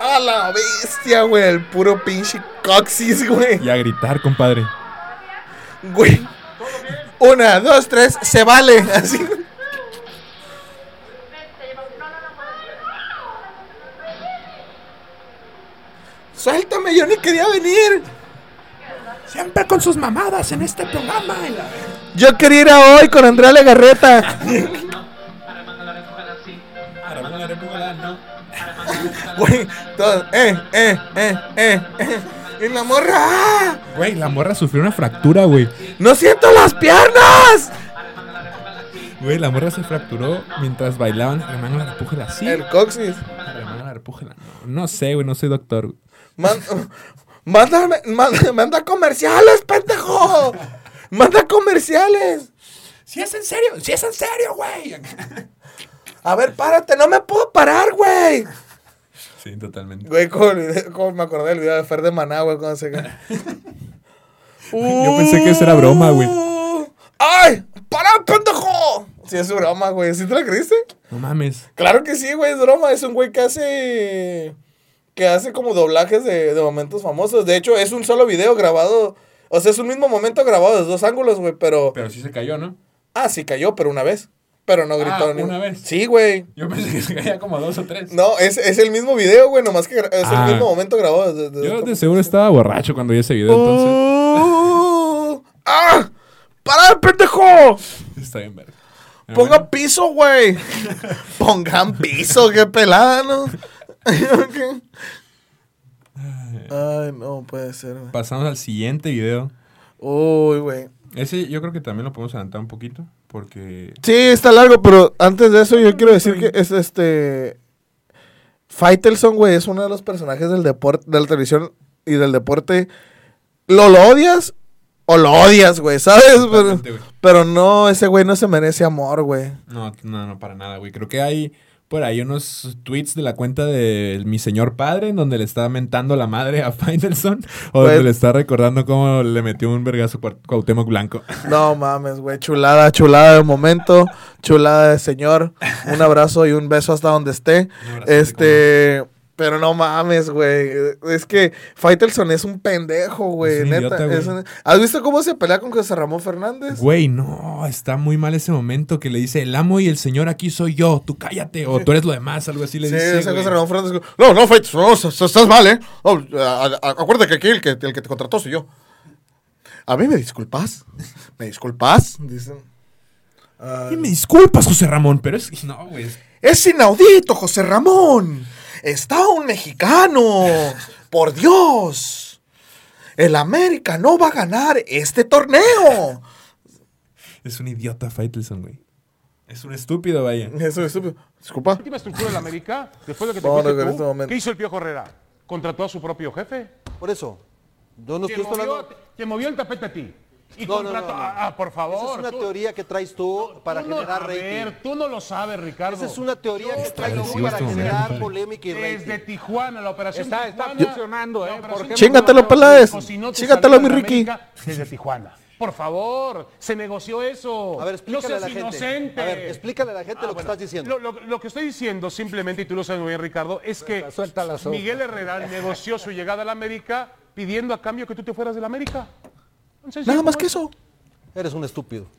A la bestia, güey. El puro pinche coxis, güey. Y a gritar, compadre. Güey. Una, dos, tres, se vale. Así. Suéltame, yo ni quería venir. Siempre con sus mamadas en este programa. Yo quería ir a hoy con Andrea Legarreta. Güey, todo, eh, eh, eh, eh, eh. Y la morra, ¡ah! Güey, la morra sufrió una fractura, güey. ¡No siento las piernas! Güey, la morra se fracturó mientras bailaban remanga la repújala así. El coxis. La repújala. No, no sé, güey, no soy doctor. güey. Man- mándame, manda, manda comerciales, pendejo. Manda comerciales. Si es en serio, si es en serio, güey. A ver, párate, no me puedo parar, güey. Sí, totalmente. Güey, como, el video- como me acordé del video de Fer de Maná, güey, cuando se... Yo pensé que eso era broma, güey. ¡Ay! ¡Para, pendejo! Sí, es broma, güey. ¿Sí te la creíste? No mames. Claro que sí, güey, es broma. Es un güey que hace. Que hace como doblajes de, de momentos famosos. De hecho, es un solo video grabado. O sea, es un mismo momento grabado de dos ángulos, güey, pero. Pero sí se cayó, ¿no? Ah, sí cayó, pero una vez. Pero no gritó Ah, ni- ¿una vez? Sí, güey. Yo pensé que se caía como dos o tres. No, es, es el mismo video, güey, nomás que es Ah. el mismo momento grabado. de- de- Yo de- seguro estaba borracho cuando vi ese video, entonces. Uh, ¡Ah! ¡Para, pendejo! Está bien, verga. Ponga piso, güey. Pongan piso, qué pelada, ¿no? Ay, no puede ser, güey. Pasamos al siguiente video. Uy, güey. Ese yo creo que también lo podemos adelantar un poquito. Porque. Sí, está largo, pero antes de eso yo quiero decir que es este... Faitelson, güey, es uno de los personajes del deporte, de la televisión y del deporte. ¿Lo, lo odias? O lo odias, güey, ¿sabes? Pero, pero no, ese güey no se merece amor, güey. No, no, no, para nada, güey. Creo que hay por ahí unos tweets de la cuenta de mi señor padre en donde le está mentando la madre a Faitelson. O donde le está recordando cómo le metió un vergazo a Cuauhtémoc Blanco. No mames, güey. Chulada, chulada de momento. Chulada de señor. Un abrazo y un beso hasta donde esté. Este. Pero no mames, güey. Es que Faitelson es un pendejo, güey. Neta. idiota, güey. es un- ¿Has visto cómo se pelea con José Ramón Fernández? Güey, no, está muy mal ese momento que le dice, el amo y el señor aquí soy yo, tú cállate, o tú eres lo demás, algo así le Sí, dice. güey. José Ramón Fernández. No, no, Faitelson, no, estás mal, ¿eh? No, acuérdate que aquí el que, el que te contrató soy yo. A mí me disculpas. ¿Me disculpas? Dicen. Y me disculpas, José Ramón, pero es... No, güey. Es inaudito, José Ramón. Está un mexicano. Por Dios. El América no va a ganar este torneo. Es un idiota Faitelson, güey. Es un estúpido, vaya. Es estúpido. Disculpa. última estructura América, después de que te tú, este. ¿qué hizo el Piojo Herrera? ¿Contrató a su propio jefe? Por eso. Yo no Te estoy movió, hablando. te movió el tapete a ti. Y No, no, contrató... no, no. Ah, por favor. Esa es una tú- teoría que traes tú para tú no- generar a rating. ver, tú no lo sabes, Ricardo. Esa es una teoría que traes tú para generar polémica y Desde rating. Tijuana, la operación Está- está Tijuana. funcionando, ¿eh? Chingatelo, Peláez. Chingatelo, mi Ricky. Desde Tijuana. Por favor, se negoció eso. A ver, no explícale seas a la gente. inocente. A ver, explícale a la gente Ah, lo que estás diciendo. Lo, lo- lo que estoy diciendo simplemente, y tú lo sabes muy bien, Ricardo, es que suelta la sopa. Miguel Herrera negoció su llegada a la América pidiendo a cambio que tú te fueras de la América. Nada más que es. eso. Eres un estúpido.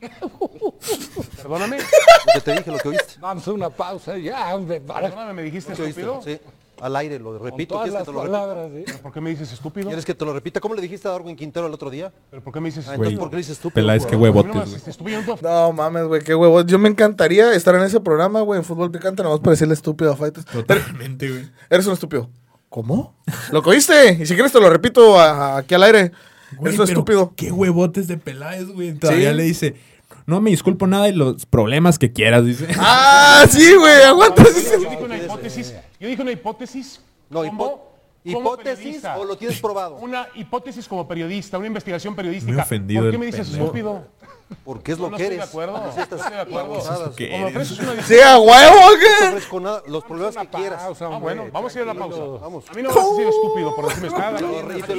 Perdóname. Lo que te dije, lo que oíste. Vamos a una pausa ya, hombre. Para Perdóname, me dijiste Lo que oíste, estúpido. sí. Al aire, lo repito. todas ¿Quieres que las te lo repita? palabras, ¿sí? ¿Por qué me dices estúpido? ¿Quieres que te lo repita? ¿Cómo le dijiste a Darwin Quintero el otro día? ¿Pero por qué me dices Ah, estúpido? entonces, ¿por qué le dices estúpido? Peláez, qué ¿Por qué no me huevotes, güey. No mames, güey, qué huevo. Yo me encantaría estar en ese programa, güey, en fútbol picante, nomás para decirle estúpido a Fighters. Totalmente, güey. Eres un estúpido. ¿Cómo? ¿Lo que oíste? Y si quieres te lo repito aquí al aire. Güey, un pero estúpido. Qué huevotes de Peláez, güey. Todavía Sí. le dice, no me disculpo nada y los problemas que quieras, dice. Ah, sí, güey, aguanta. Yo dije una hipótesis. Yo dije una hipótesis. No, ¿Hipótesis periodista. o lo tienes probado? Una hipótesis como periodista, una investigación periodística. Muy ofendido ¿Por qué me dices pendejo. estúpido? Porque es lo No, no que estoy eres. de acuerdo. No estoy de acuerdo. babosadas. ¿Qué Como eres? ofreces una Sí, a huevo, ¿qué? nada, los problemas que quieras. Ah, bueno, vamos a ir a la pausa. Vamos. A mí no me vas a decir estúpido por decirme nada.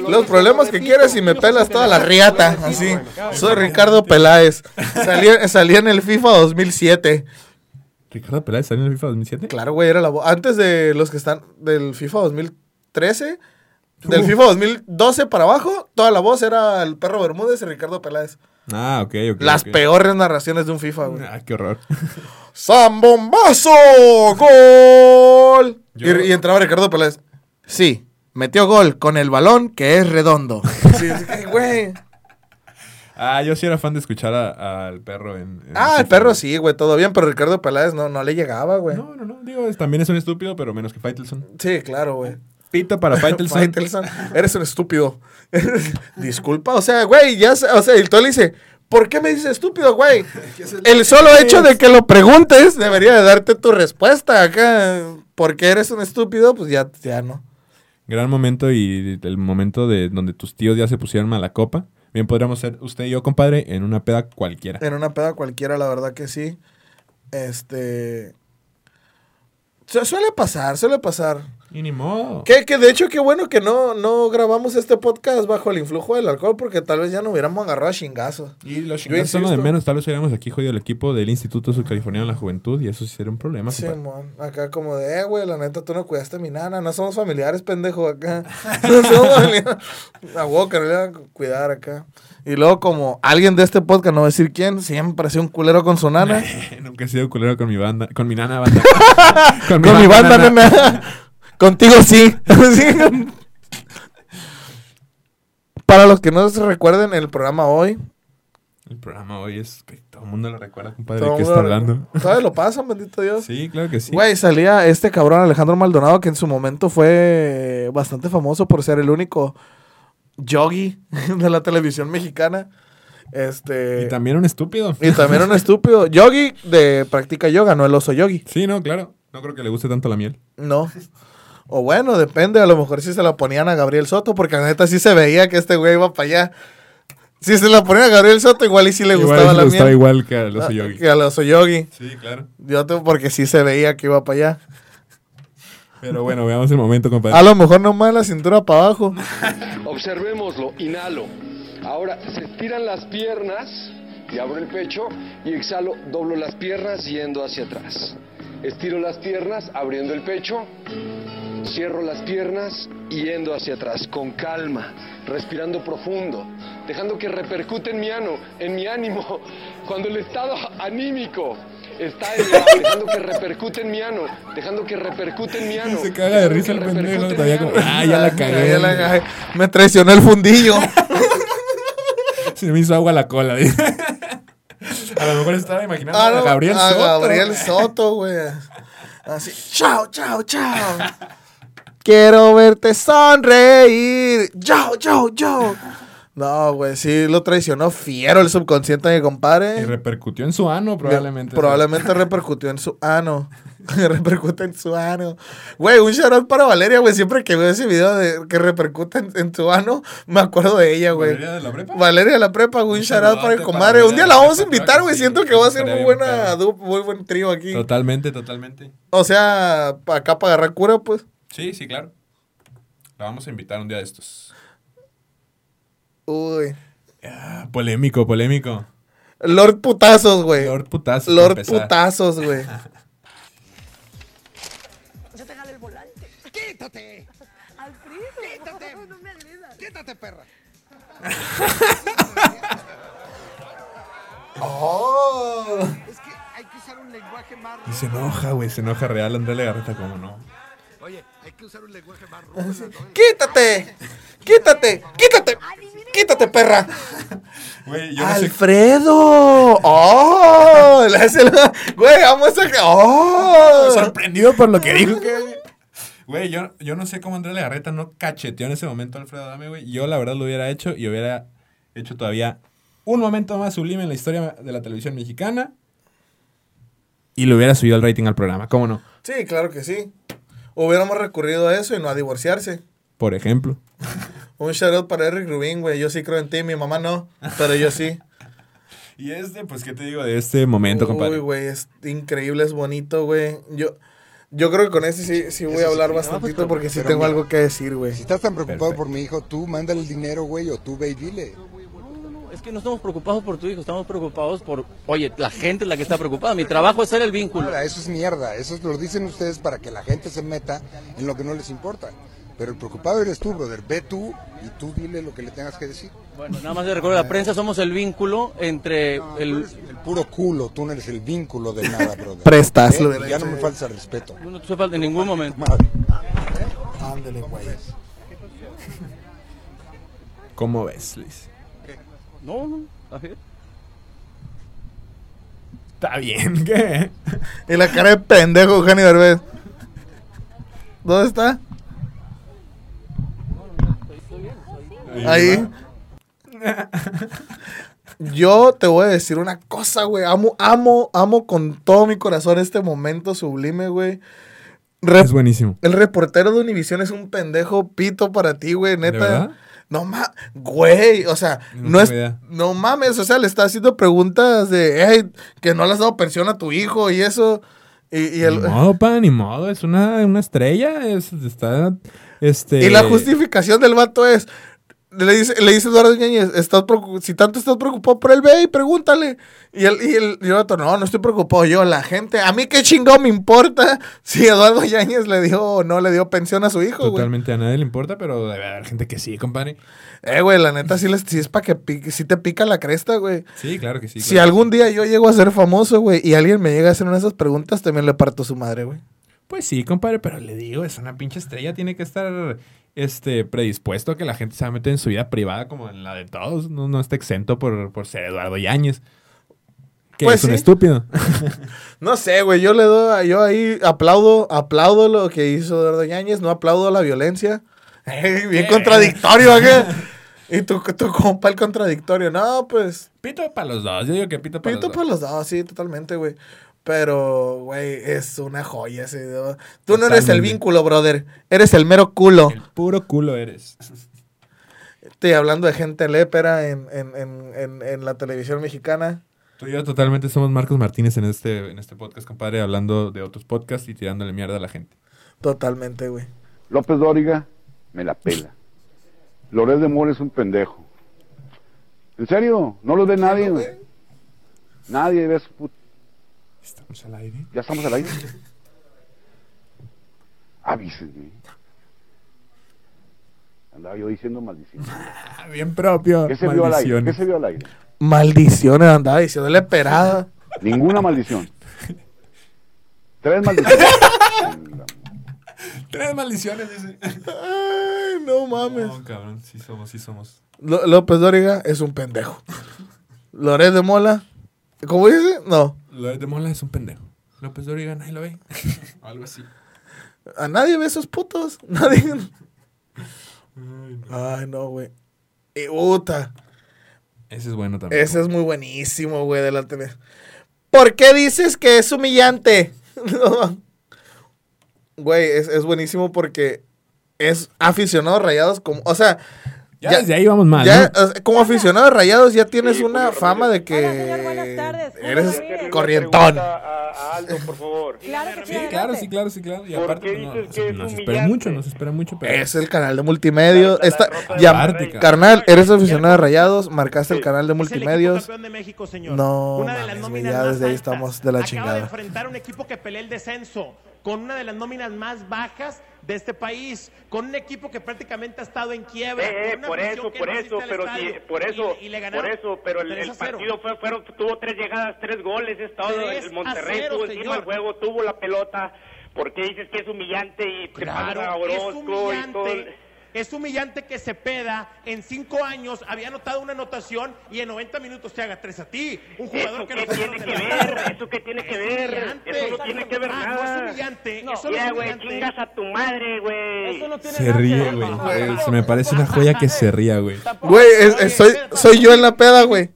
Los problemas que quieres y me pelas toda la riata, así. Soy Ricardo Peláez. Salí, salí en el FIFA 2007. ¿Ricardo Peláez salió en el FIFA 2007? Claro, güey, era la voz. Antes de los que están del FIFA 2013, del FIFA 2012 para abajo, toda la voz era el perro Bermúdez y Ricardo Peláez. Ah, ok, ok. Las ok. peores narraciones de un FIFA, güey. Ah, qué horror. ¡Zambombazo! ¡Gol! Yo- Y, y entraba Ricardo Peláez. Sí, metió gol con el balón que es redondo. Sí, güey. Ah, yo sí era fan de escuchar al perro en. en Ah, el perro güey. sí, güey, todo bien, pero Ricardo Peláez no, no le llegaba, güey. No, no, no. Digo, es- también es un estúpido, pero menos que Faitelson. Sí, claro, güey. Pito para Faitelson. Faitelson, eres un estúpido. Disculpa, o sea, güey, ya, sé- o sea, y tú le dice, ¿por qué me dices estúpido, güey? El solo hecho de que lo preguntes debería de darte tu respuesta acá. ¿Por qué eres un estúpido? Pues ya, ya no. Gran momento y el momento de donde tus tíos ya se pusieron mala copa. Bien podríamos ser usted y yo, compadre, en una peda cualquiera. En una peda cualquiera, la verdad que sí. Este. su- Suele pasar, suele pasar. Y ni modo. Que, que de hecho, qué bueno que no, no grabamos este podcast bajo el influjo del alcohol, porque tal vez ya no hubiéramos agarrado a chingazos. Y los Yo chingados son lo de menos. Tal vez hubiéramos aquí jodido el equipo del Instituto Subcaliforniano de la Juventud y eso sí sería un problema. Sí, mon. Acá como de, eh, güey, la neta, tú no cuidaste a mi nana. No somos familiares, pendejo, acá. No somos familiares. A que no le van a cuidar acá. Y luego como alguien de este podcast, no voy a decir quién, siempre ha sido un culero con su nana. Nunca he sido culero con mi banda, con mi nana banda. con mi banda, nana. nena. Contigo sí. Para los que no se recuerden, el programa hoy. El programa hoy es que todo el mundo lo recuerda, compadre, de qué está hablando. ¿Sabes? Lo pasan, bendito Dios. Sí, claro que sí. Güey, salía este cabrón Alejandro Maldonado que en su momento fue bastante famoso por ser el único yogi de la televisión mexicana. Este. Y también un estúpido. y también un estúpido. Yogi de práctica yoga, no el oso yogi. Sí, no, claro. No creo que le guste tanto la miel. No. O bueno, depende. A lo mejor si se la ponían a Gabriel Soto, porque la neta sí se veía que este güey iba para allá. Si se la ponían a Gabriel Soto, igual y sí le Igual gustaba la gustaba miel. igual que al oso Ah, yogi. Que al oso yogi. Sí, claro. Yo te- porque sí se veía que iba para allá. Pero bueno, veamos el momento, compadre. A lo mejor nomás la cintura para abajo. Observémoslo, inhalo. Ahora se estiran las piernas y abro el pecho y exhalo, doblo las piernas yendo hacia atrás. Estiro las piernas abriendo el pecho, cierro las piernas y yendo hacia atrás con calma, respirando profundo, dejando que repercute en mi ano, en mi ánimo, cuando el estado anímico está elevado, dejando que repercute en mi ano, dejando que repercute en mi ano. Se caga de risa el dejando que pendejo. Todavía como, ah, ya la cagué. Ya la cagué. Me traicionó el fundillo. Se me hizo agua la cola. dice. A lo mejor estaba imaginando Ah, a no, Gabriel a Soto. Gabriel Soto, güey. Así, chao, chao, chao. Quiero verte sonreír. Chao, chao, chao. No, güey, sí lo traicionó fiero el subconsciente de mi Y compadre. repercutió en su ano, probablemente. Probablemente repercutió en su ano. repercute en su ano. Güey, un shout out para Valeria, güey. Siempre que veo ese video de que repercute en, en su ano, me acuerdo de ella, güey. ¿Valeria de la prepa? Valeria de la prepa, güey. Un shout out para saludote comadre. para Un día la vamos a invitar, güey. sí. Siento que va a ser muy buena muy buen trío aquí. Totalmente, totalmente. O sea, acá para agarrar cura, pues. Sí, sí, claro. La vamos a invitar un día de estos. Uy. Ah, polémico, polémico. Lord Putazos, güey. Lord Putazos. Lord. Putazos, güey. Se te jala el volante. ¡Quítate! Alfredo. ¡Quítate! No me agredas. ¡Quítate, perra! Oh. Es que hay que usar un lenguaje más Y se enoja, güey. Se enoja real André Legarreta, como no. Oye, hay que usar un lenguaje más rudo. ¿no? ¡Quítate! ¡Quítate! ¡Quítate! ¡Quítate, perra! Güey, yo no sé. ¡Alfredo! ¡Oh! Güey, amo esa. ¡Oh! Sorprendido por lo que dijo. Güey, yo, yo no sé cómo André Legarreta no cacheteó en ese momento a Alfredo Adame, güey. Yo la verdad lo hubiera hecho y hubiera hecho todavía un momento más sublime en la historia de la televisión mexicana. Y le hubiera subido el rating al programa, ¿cómo no? Sí, claro que sí. Hubiéramos recurrido a eso y no a divorciarse. Por ejemplo. Un shout out para Eric Rubin, güey. Yo sí creo en ti, mi mamá no, pero yo sí. Y este, pues, ¿qué te digo de este momento, compadre? Uy, güey, es increíble, es bonito, güey. Yo, yo creo que con este sí, sí voy a hablar bastantito porque sí tengo mira, algo que decir, güey. Si estás tan preocupado por mi hijo, tú mándale el dinero, güey, o tú ve y dile. Es que no estamos preocupados por tu hijo, estamos preocupados por, oye, la gente es la que está preocupada. Mi trabajo es ser el vínculo. Eso es mierda. Eso lo dicen ustedes para que la gente se meta en lo que no les importa. Pero el preocupado eres tú, brother. Ve tú y tú dile lo que le tengas que decir. Bueno, nada más de recuerdo la prensa, somos el vínculo entre el... El puro culo, tú no eres el vínculo de nada, brother. Prestas lo ¿Eh? Ya no me falta respeto. No te falta en ningún momento. Ándale, güey. ¿Cómo ves, Luis? No, no, está bien. Está bien, ¿qué? Y la cara de pendejo, Eugenio Derbez. ¿Dónde está? Ahí. Yo te voy a decir una cosa, güey. Amo, amo, amo con todo mi corazón este momento sublime, güey. Rep- Es buenísimo. El reportero de Univision es un pendejo pito para ti, güey, ¿De neta. verdad? No mames, güey, o sea, No no, es, idea. no mames, o sea, le está haciendo preguntas de, hey, que no le has dado pensión a tu hijo y eso. Y, y el, Ni modo, pa, ni modo. Es una, una estrella. Es, está, este... y la justificación del vato es, le dice, le dice Eduardo Ñañez, estás si tanto estás preocupado por él, ve y pregúntale. Y el, y el, y el no, no estoy preocupado yo, la gente, a mí qué chingón me importa si Eduardo Yáñez le dio o no le dio pensión a su hijo, güey. Totalmente a nadie le importa, pero debe haber gente que sí, compadre. Eh, güey, la neta sí, les, sí es para que pique, sí te pica la cresta, güey. Sí, claro que sí. Si algún día yo llego a ser famoso, güey, y alguien me llega a hacer una de esas preguntas, también le parto su madre, güey. Pues sí, compadre, pero le digo, es una pinche estrella. Tiene que estar este, predispuesto a que la gente se va a meter en su vida privada como en la de todos. No, no está exento por, por ser Eduardo Yáñez. Que Pues es un estúpido. No sé, güey, yo le doy, yo ahí aplaudo, aplaudo lo que hizo Eduardo Yáñez, no aplaudo la violencia. Eh, bien contradictorio, ¿qué? Y tu, tu compa el contradictorio, no, pues, Pito para los dos. Yo digo que pito para pito los para dos. los dos, sí, totalmente, güey. Pero, güey, es una joya ese video. Tú no eres el vínculo, brother. Eres el mero culo. El puro culo eres. Estoy hablando de gente lépera en, en, en, en, en la televisión mexicana. Tú y yo totalmente somos Marcos Martínez en este, en este podcast, compadre, hablando de otros podcasts y tirándole mierda a la gente. Totalmente, güey. López Dóriga me la pela. Loret de Mola es un pendejo. ¿En serio? ¿No lo ve nadie, güey? Nadie ve su puta. Estamos al aire. ¿Ya estamos al aire? Avísenme. Andaba yo diciendo maldición. Bien propio. ¿Qué se vio al aire? ¿Qué Maldiciones. se vio al aire? Maldiciones, andaba diciendo leperada. Ninguna maldición. Tres maldiciones. Tres maldiciones, dice. Ay, no mames. No, cabrón, sí somos, sí somos. López Dóriga es un pendejo. Loret de Mola, ¿cómo dice? No. Loret de Mola es un pendejo. López Dóriga nadie lo ve. Algo así. A nadie ve esos putos. Nadie. Ay, no, güey. Y puta. Ese es bueno también. Ese es muy buenísimo, güey, de la tele. ¿Por qué dices que es humillante? No. Güey, es, es buenísimo porque es aficionado rayados como. O sea. Ya desde ahí vamos mal, ya, ¿no? como aficionado a rayados ya tienes una fama de que eres corrientón. A Aldo, por favor. Claro que Sí, claro, sí, claro, sí, claro. Y ¿Por aparte, no, nos, nos espera mucho, nos espera mucho. Pero Es el canal de multimedios. Está, ya, cabrón. carnal, eres aficionado a rayados, marcaste el canal de multimedios. de México, señor. No, Una de las mames, ya desde ahí estamos de la Acaba de chingada. enfrentar a un equipo que pelea el descenso, con una de las nóminas más bajas de este país, con un equipo que prácticamente ha estado en quiebra. Eh, una por eso, por no eso, pero si, por eso, Y- y le por ganaron eso, pero el, 3 el a 0. partido fue, fueron, tuvo tres llegadas, tres goles, es todo. 3 El Monterrey a 0, tuvo encima del juego, tuvo la pelota. ¿Por qué dices que es humillante y Claro, pasa a es Orozco y todo? Es humillante que Cepeda en cinco años había anotado una anotación y en 90 minutos te haga tres a ti. Un jugador ¿Eso que no tiene que ver? ¿Eso qué tiene que ver? Eso no tiene que ver Ah, no nada. es humillante. eso no es güey, humillante. chingas a tu madre, güey. Eso no tiene se nada que ríe, güey. Eh, Se me parece una joya que se ría, güey. Güey, soy, soy yo en la peda, güey.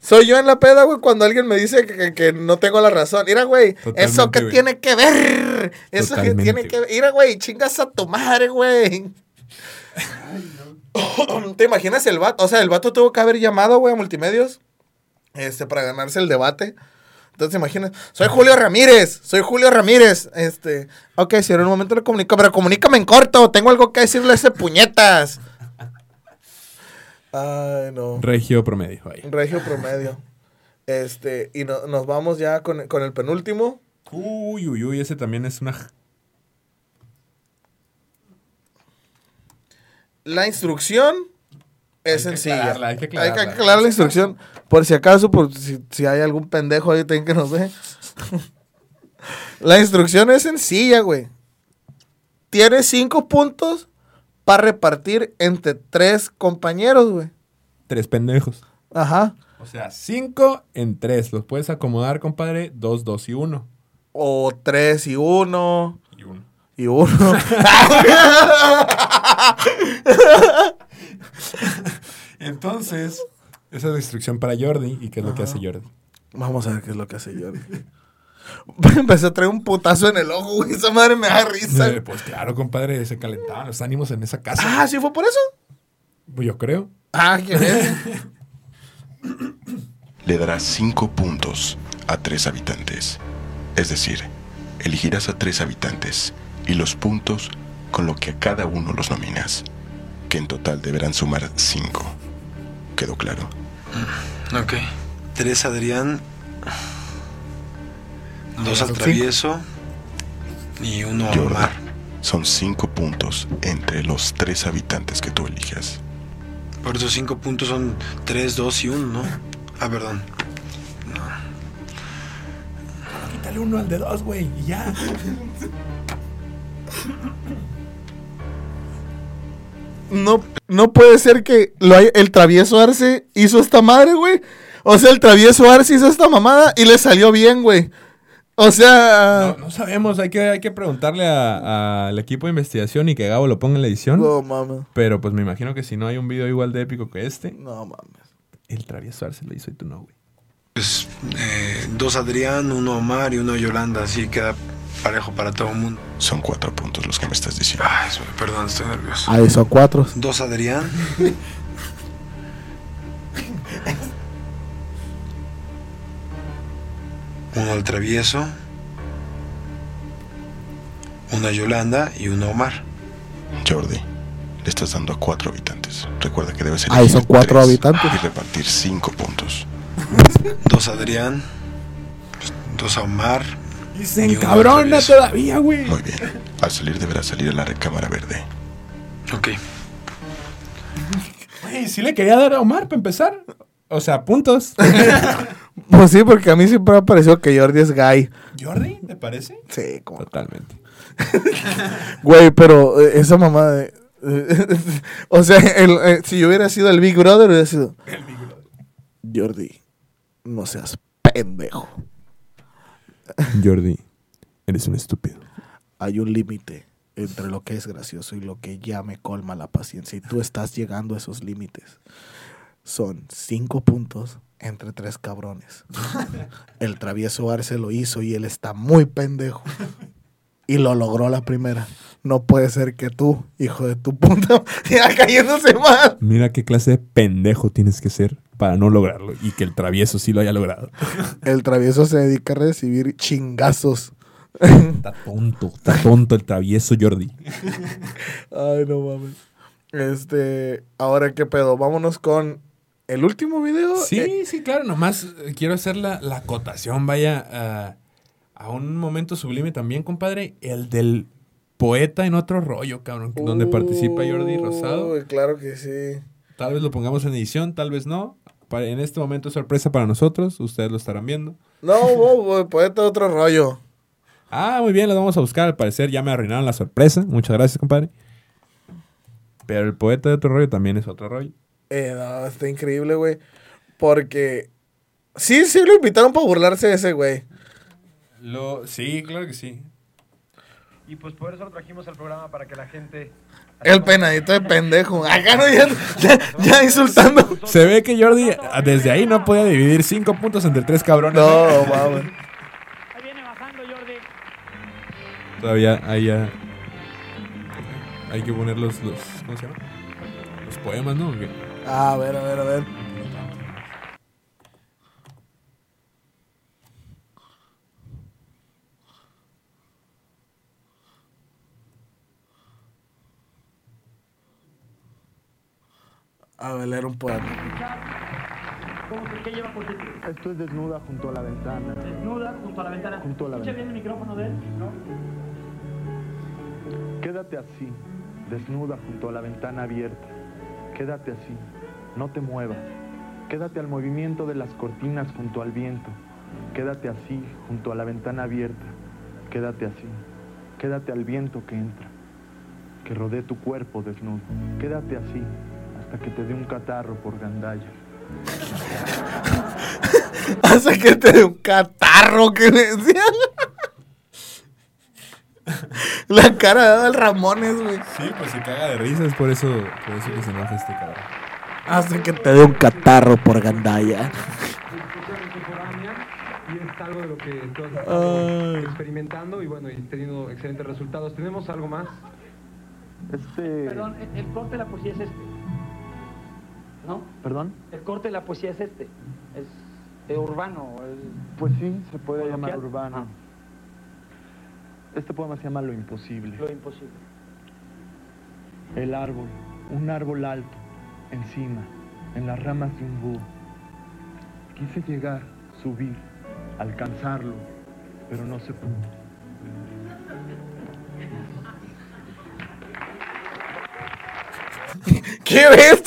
Soy yo en la peda, güey, cuando alguien me dice que, que- que no tengo la razón. Mira, güey, eso que güey. tiene que ver. Eso que Totalmente, tiene que ver. Mira, güey, chingas a tu madre, güey. ¿Te imaginas el vato? O sea, el vato tuvo que haber llamado, güey, a multimedios este, para ganarse el debate. Entonces, imaginas, soy Julio Ramírez, soy Julio Ramírez. Este, ok, si en un momento le comunico, pero comunícame en corto, tengo algo que decirle a ese puñetas. Ay, no. Regio promedio, ahí. Regio promedio. Este, y no- nos vamos ya con, con el penúltimo. Uy, uy, uy, ese también es una... La instrucción es Hay que sencilla. aclararla, hay que Hay que aclararla. aclarar la instrucción. Por si acaso, por si, si hay algún pendejo ahí que nos ve. la instrucción es sencilla, güey. Tienes cinco puntos para repartir entre tres compañeros, güey. Tres pendejos. Ajá. O sea, cinco en tres. Los puedes acomodar, compadre. Dos, dos y uno. O tres y uno. Y uno. Y uno. Entonces, esa es la instrucción para Jordi. ¿Y qué es lo que hace Jordi? Vamos a ver qué es lo que hace Jordi. Empecé a traer un putazo en el ojo, güey. Esa madre me da risa. Eh, pues claro, compadre, se calentaban los ánimos en esa casa. Ah, ¿sí fue por eso? Pues yo creo. Ah, ¿quién es? Le darás 5 puntos a tres habitantes. Es decir, elegirás a tres habitantes y los puntos con lo que a cada uno los nominas, que en total deberán sumar 5. ¿Quedó claro? Ok. Tres Adrián. Dos al cinco. travieso. Y uno a Omar. son 5 puntos entre los tres habitantes que tú elijas. Por esos cinco puntos son tres, dos y uno, ¿no? Ah, perdón. Quítale uno al de dos, güey. Y ya. No, no puede ser que lo haya- el travieso Arce hizo esta madre, güey. O sea, el travieso Arce hizo esta mamada y le salió bien, güey. O sea. No sabemos, hay que, hay que preguntarle a- al equipo de investigación y que Gabo lo ponga en la edición. No mames. Pero pues me imagino que si no hay un video igual de épico que este. No mames. El travieso Arce lo hizo y tú no, güey. Pues eh, dos Adrián, uno Omar y uno Yolanda. Así queda parejo para todo el mundo. Son cuatro puntos los que me estás diciendo. Ay, perdón, estoy nervioso. Ahí son cuatro. Dos Adrián. uno al travieso. Una Yolanda y uno Omar. Jordi, le estás dando a cuatro habitantes. Recuerda que debes Ahí son cuatro habitantes. Y repartir cinco puntos. Dos Adrián. Dos a Omar. Y se encabrona todavía, güey. Muy bien. Al salir deberás salir a la recámara verde. Ok. Güey, sí le quería dar a Omar para empezar. O sea, puntos. Pues sí, porque a mí siempre me ha parecido que Jordi es gay. ¿Jordi, te parece? Sí, como. Totalmente. Güey, pero eh, esa mamada de. o sea, el- eh, si yo hubiera sido el Big Brother, hubiera sido. El Big Brother. Jordi, no seas pendejo. Jordi, eres un estúpido. Hay un límite entre lo que es gracioso y lo que ya me colma la paciencia. Y tú estás llegando a esos límites. Son cinco puntos entre tres cabrones. El travieso Arce lo hizo y él está muy pendejo. Y lo logró la primera. No puede ser que tú, hijo de tu puta, ya cayéndose mal. Mira qué clase de pendejo tienes que ser para no lograrlo y que el travieso sí lo haya logrado. El travieso se dedica a recibir chingazos. Está tonto, está tonto el travieso Jordi. Ay, no mames. Este, ahora qué pedo, vámonos con el último video. Sí, Eh, sí, claro, nomás eh, quiero hacer la, la acotación, vaya, a- a un momento sublime también, compadre, el del poeta en otro rollo, cabrón, donde participa Jordi Rosado. Uy, claro que sí. Tal vez lo pongamos en edición, tal vez no. En este momento es sorpresa para nosotros, ustedes lo estarán viendo. No, bo- poeta de otro rollo. Ah, muy bien, lo vamos a buscar. Al parecer ya me arruinaron la sorpresa. Muchas gracias, compadre. Pero el poeta de otro rollo también es otro rollo. Eh, no, está increíble, güey. Porque sí, sí lo invitaron para burlarse de ese güey. Lo, sí, claro que sí. Y pues por eso lo trajimos al programa para que la gente... El penadito de pendejo. Acá no, ya, ya, ya insultando. Se ve que Jordi desde ahí no podía dividir cinco puntos entre tres cabrones. No, mames. Todavía ahí ya. Hay que poner los, los ¿cómo se llama? Los poemas, ¿no? Ah, a ver, a ver, a ver. A leer un poema. ¿Qué lleva por título? Esto es desnuda junto a la ventana. Desnuda junto a la ventana. Junto a la ¿Escucha ventana. bien el micrófono de él? ¿No? Quédate así, desnuda junto a la ventana abierta. Quédate así, no te muevas. Quédate al movimiento de las cortinas junto al viento. Quédate así, junto a la ventana abierta. Quédate así. Quédate al viento que entra, que rodee tu cuerpo desnudo. Quédate así, hasta que te dé un catarro por gandalla. Hace que te dé un catarro que le decían. La cara del Ramones, güey. Sí, pues se caga de risa, es por eso, por eso que se enoja este cabrón. Hace que te dé un catarro por gandalla. y es algo de lo que todos experimentando y bueno, y teniendo excelentes resultados. ¿Tenemos algo más? Este. Perdón, el, el corte de la poesía es este. ¿No? ¿Perdón? El corte de la poesía es este. Es eh, urbano. el- Pues sí, se puede llamar urbano. Este poema se llama Lo Imposible. Lo imposible. El árbol, un árbol alto, encima, en las ramas de un búho. Quise llegar, subir, alcanzarlo, pero no se pudo. ¡Qué bestia!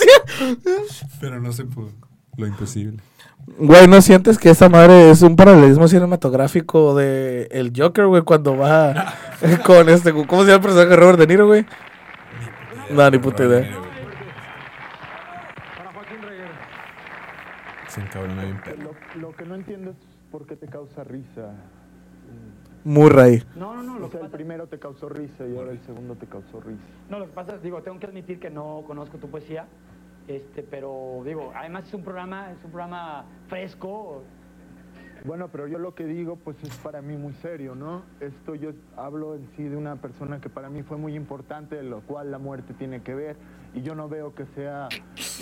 Pero no se pudo. Lo imposible. Güey, ¿no sientes que esa madre es un paralelismo cinematográfico de el Joker, güey, cuando va con este, ¿cómo se llama el personaje de Robert De Niro, güey? No, ni puta idea. Se encabrona bien perro. Lo, lo que no entiendo es por qué te causa risa. Murray. No, no, no. Lo O que sea, el pasa, primero te causó risa y ahora el segundo te causó risa. no, lo que pasa es, digo, tengo que admitir que no conozco tu poesía. Este, pero digo, además es un programa, es un programa fresco. Bueno, pero yo lo que digo, pues es para mí muy serio, ¿no? Esto yo hablo en sí de una persona que para mí fue muy importante, de lo cual la muerte tiene que ver, y yo no veo que sea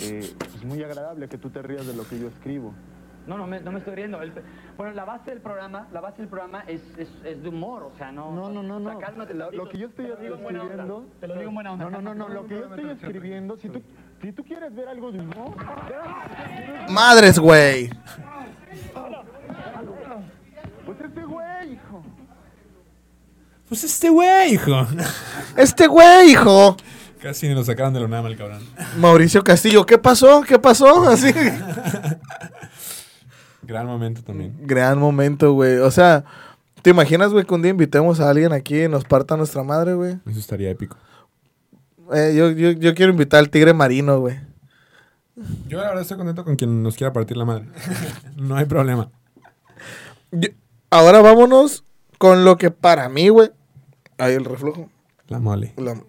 eh, pues muy agradable que tú te rías de lo que yo escribo. No, no me, no me estoy riendo. El- bueno, la base del programa, la base del programa es, es, es de humor, o sea, no. No, no, no, o sea, no. cálmate Lo, lo que yo estoy Te lo digo en buena onda. escribiendo. Te lo digo en buena onda. No, no, no, no. Lo que yo estoy escribiendo, si tú, si tú quieres ver algo de humor. Madres, güey. Pues este güey, hijo. Pues este güey, hijo. Este güey, hijo. Casi ni lo sacaron de la UNAM el cabrón. Mauricio Castillo, ¿qué pasó? ¿Qué pasó? Así. Gran momento también. Gran momento, güey. O sea, ¿te imaginas, güey, que un día invitemos a alguien aquí y nos parta nuestra madre, güey? Eso estaría épico. Eh, yo, yo, yo quiero invitar al tigre marino, güey. Yo la verdad estoy contento con quien nos quiera partir la madre. no hay problema. Yo- ahora vámonos con lo que para mí, güey. Ahí el reflejo. La mole. La-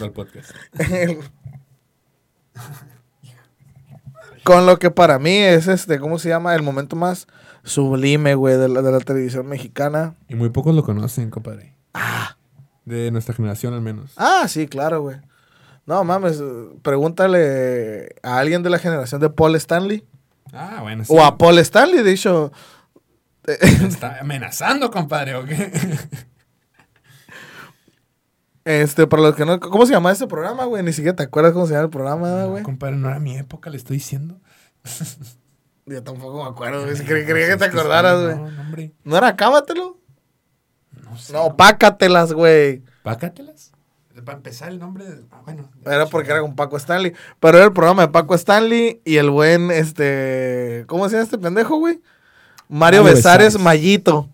al podcast. el- con lo que para mí es este, ¿cómo se llama? El momento más sublime, güey, de la, de la televisión mexicana. Y muy pocos lo conocen, compadre. De nuestra generación al menos. Ah, sí, claro, güey. No mames, pregúntale a alguien de la generación de Paul Stanley. Ah, bueno, sí. O a Paul Stanley, de hecho. ¿Me está amenazando, compadre, o qué? Este, para los que no. ¿Cómo se llama este programa, güey? Ni siquiera te acuerdas cómo se llama el programa, güey. compadre, no era mi época, le estoy diciendo. Yo tampoco me acuerdo, güey. Creía que te acordaras, güey. no, no, hombre. ¿No era Cámatelo? No sé. No, Pácatelas, güey. ¿Pácatelas? Para empezar, el nombre. ah, bueno. Era porque era con Paco Stanley. Pero era el programa de Paco Stanley y el buen, este. ¿Cómo se llama este pendejo, güey? Mario, Mario Besares, Besares. Mayito.